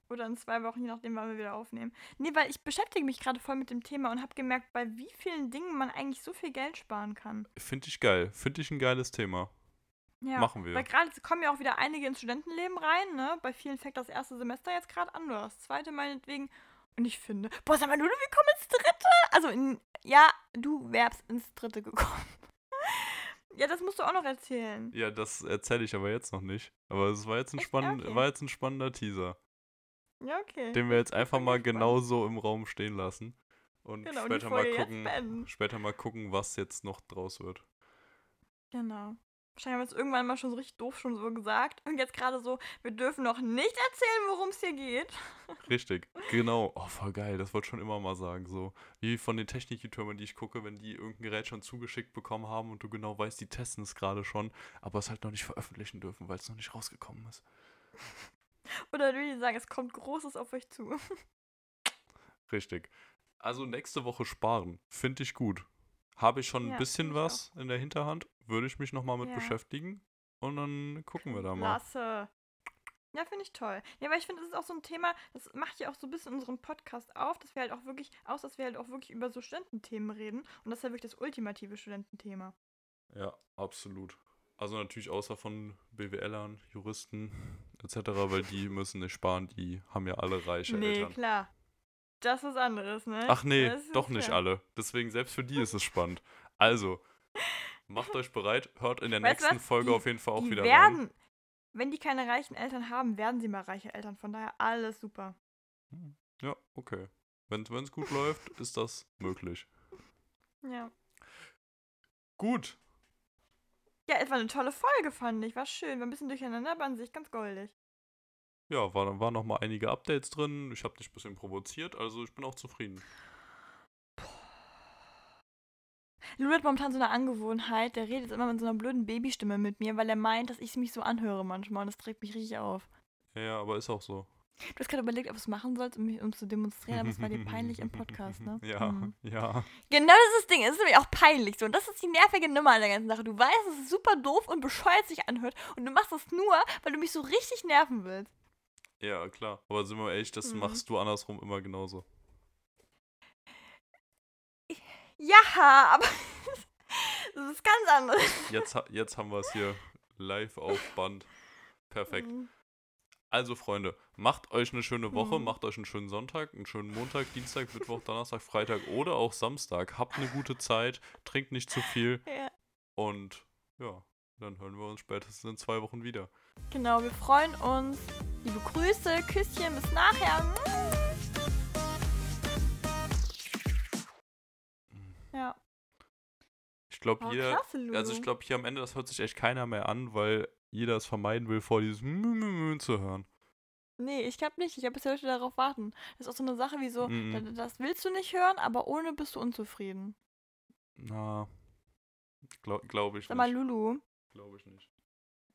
S1: Oder in zwei Wochen, je nachdem, wann wir wieder aufnehmen. Nee, weil ich beschäftige mich gerade voll mit dem Thema und habe gemerkt, bei wie vielen Dingen man eigentlich so viel Geld sparen kann.
S2: Finde ich geil. Finde ich ein geiles Thema.
S1: Ja,
S2: Machen wir.
S1: Weil gerade kommen ja auch wieder einige ins Studentenleben rein, ne? Bei vielen fängt das erste Semester jetzt gerade an oder das zweite meinetwegen. Und ich finde, boah, sag mal, Lulu, wir kommen ins dritte. Also, in, ja, du wärst ins dritte gekommen. *laughs* ja, das musst du auch noch erzählen.
S2: Ja, das erzähle ich aber jetzt noch nicht. Aber es war jetzt ein,
S1: Echt?
S2: spann
S1: Okay.
S2: war jetzt ein spannender Teaser,
S1: Ja, okay.
S2: den wir jetzt einfach mal
S1: gespannt.
S2: genauso im Raum stehen lassen. Und
S1: Genau,
S2: später mal gucken, später mal gucken, was jetzt noch draus wird.
S1: Genau. Wahrscheinlich haben wir es irgendwann mal schon so richtig doof schon so gesagt. Und jetzt gerade so, wir dürfen noch nicht erzählen, worum es hier geht. *laughs*
S2: Richtig, genau. Oh, voll geil. Das wollte ich schon immer mal sagen. So wie von den Technik-YouTubern, die ich gucke, wenn die irgendein Gerät schon zugeschickt bekommen haben und du genau weißt, die testen es gerade schon, aber es halt noch nicht veröffentlichen dürfen, weil es noch nicht rausgekommen ist. *laughs*
S1: Oder du die sagen, es kommt Großes auf euch zu. *laughs*
S2: Richtig. Also nächste Woche sparen. Finde ich gut. Habe ich schon ein
S1: Ja,
S2: bisschen was in der Hinterhand. Würde ich mich nochmal mit
S1: Ja.
S2: beschäftigen. Und dann gucken wir da mal.
S1: Klasse. Ja, finde ich toll. Ja, weil ich finde, das ist auch so ein Thema, das macht ja auch so ein bisschen unseren Podcast auf, dass wir halt auch wirklich, aus, dass wir halt auch wirklich über so Studententhemen reden. Und das ist ja wirklich das ultimative Studententhema.
S2: Ja, absolut. Also natürlich außer von BWLern, Juristen *laughs* etc., weil die *laughs* müssen nicht sparen, die haben ja alle reiche
S1: nee,
S2: Eltern.
S1: klar. Das ist anderes, ne?
S2: Ach nee, doch nicht
S1: klar.
S2: alle. Deswegen selbst für die *laughs* ist es spannend. Also, macht euch bereit, hört in der
S1: Weißt
S2: nächsten
S1: was?
S2: Folge
S1: Die-
S2: auf jeden Fall auch
S1: die
S2: wieder rein.
S1: werden, wenn die keine reichen Eltern haben, werden sie mal reiche Eltern. Von daher alles super.
S2: Ja, okay. Wenn es gut läuft, ist das möglich.
S1: Ja.
S2: Gut,
S1: Ja, es war eine tolle Folge, fand ich. War schön. War ein bisschen durcheinander, aber an sich ganz goldig.
S2: Ja, war, waren noch mal einige Updates drin. Ich habe dich ein bisschen provoziert, also ich bin auch zufrieden.
S1: Lulu hat momentan so eine Angewohnheit, der redet immer mit so einer blöden Babystimme mit mir, weil er meint, dass ich mich so anhöre manchmal und das trägt mich richtig auf.
S2: Ja, ja, aber ist auch so.
S1: Du hast gerade überlegt, ob du es machen sollst, um, mich- um zu demonstrieren, aber es war dir peinlich im Podcast, ne? *laughs*
S2: Ja,
S1: Mhm.
S2: ja.
S1: Genau das ist das Ding. Es ist nämlich auch peinlich so. Und das ist die nervige Nummer an der ganzen Sache. Du weißt, dass es super doof und bescheuert sich anhört. Und du machst das nur, weil du mich so richtig nerven willst.
S2: Ja, klar. Aber sind wir ehrlich, das
S1: Mhm.
S2: machst du andersrum immer genauso.
S1: Ja, aber *laughs* das ist ganz anderes.
S2: Jetzt, jetzt haben wir es hier live auf Band. Perfekt.
S1: Mhm.
S2: Also, Freunde, macht euch eine schöne Woche,
S1: Mhm.
S2: macht euch einen schönen Sonntag, einen schönen Montag, Dienstag, Mittwoch, Donnerstag, Freitag oder auch Samstag. Habt eine gute Zeit, trinkt nicht zu viel
S1: Ja.
S2: und ja, dann hören wir uns spätestens in zwei Wochen wieder.
S1: Genau, wir freuen uns. Liebe Grüße, Küsschen, bis nachher.
S2: Ich glaube,
S1: Oh,
S2: jeder,
S1: Lulu.
S2: also ich glaube, hier am Ende, das hört sich echt keiner mehr an, weil jeder es vermeiden will, vor dieses Mü zu hören.
S1: Nee, ich glaube nicht. Ich habe bis heute darauf warten. Das ist auch so eine Sache wie so,
S2: Mhm.
S1: da- das willst du nicht hören, aber ohne bist du unzufrieden.
S2: Na, glaube glaub ich
S1: Sag mal,
S2: nicht.
S1: Lulu,
S2: Glaube ich nicht.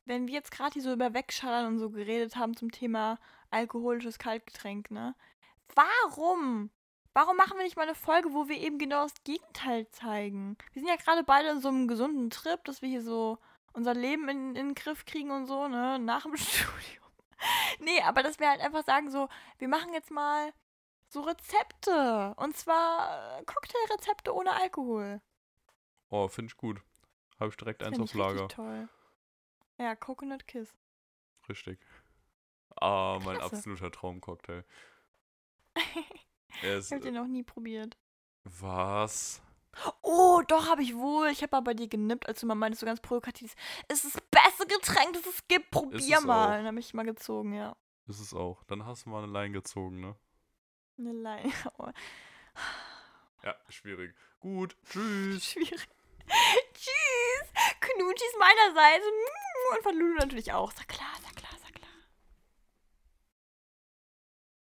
S1: wenn wir jetzt gerade hier so über Wegschallern und so geredet haben zum Thema alkoholisches Kaltgetränk, ne? Warum? Warum machen wir nicht mal eine Folge, wo wir eben genau das Gegenteil zeigen? Wir sind ja gerade beide in so einem gesunden Trip, dass wir hier so unser Leben in, in den Griff kriegen und so, ne? Nach dem *laughs* Studium. Nee, aber dass wir halt einfach sagen, so, wir machen jetzt mal so Rezepte. Und zwar äh, Cocktailrezepte ohne Alkohol.
S2: Oh, finde ich gut. Habe ich direkt
S1: Das
S2: eins auf Lager.
S1: toll. Ja, Coconut Kiss.
S2: Richtig. Ah, mein
S1: Klasse.
S2: absoluter Traumcocktail. *laughs*
S1: Ich habe den noch nie probiert.
S2: was?
S1: Oh, doch, habe ich wohl. Ich habe mal bei dir genippt, als du mal meintest, so ganz provokativ. Es ist das beste Getränk, das es gibt. Probier
S2: es
S1: mal.
S2: auch.
S1: Dann habe ich mal gezogen, ja.
S2: Ist es auch. Dann hast du mal eine Line gezogen, ne?
S1: Eine Leine. *laughs* Oh,
S2: Ja, schwierig. Gut, tschüss. *laughs*
S1: schwierig. Tschüss. Knutschis meinerseits. Und von Lulu natürlich auch. Sag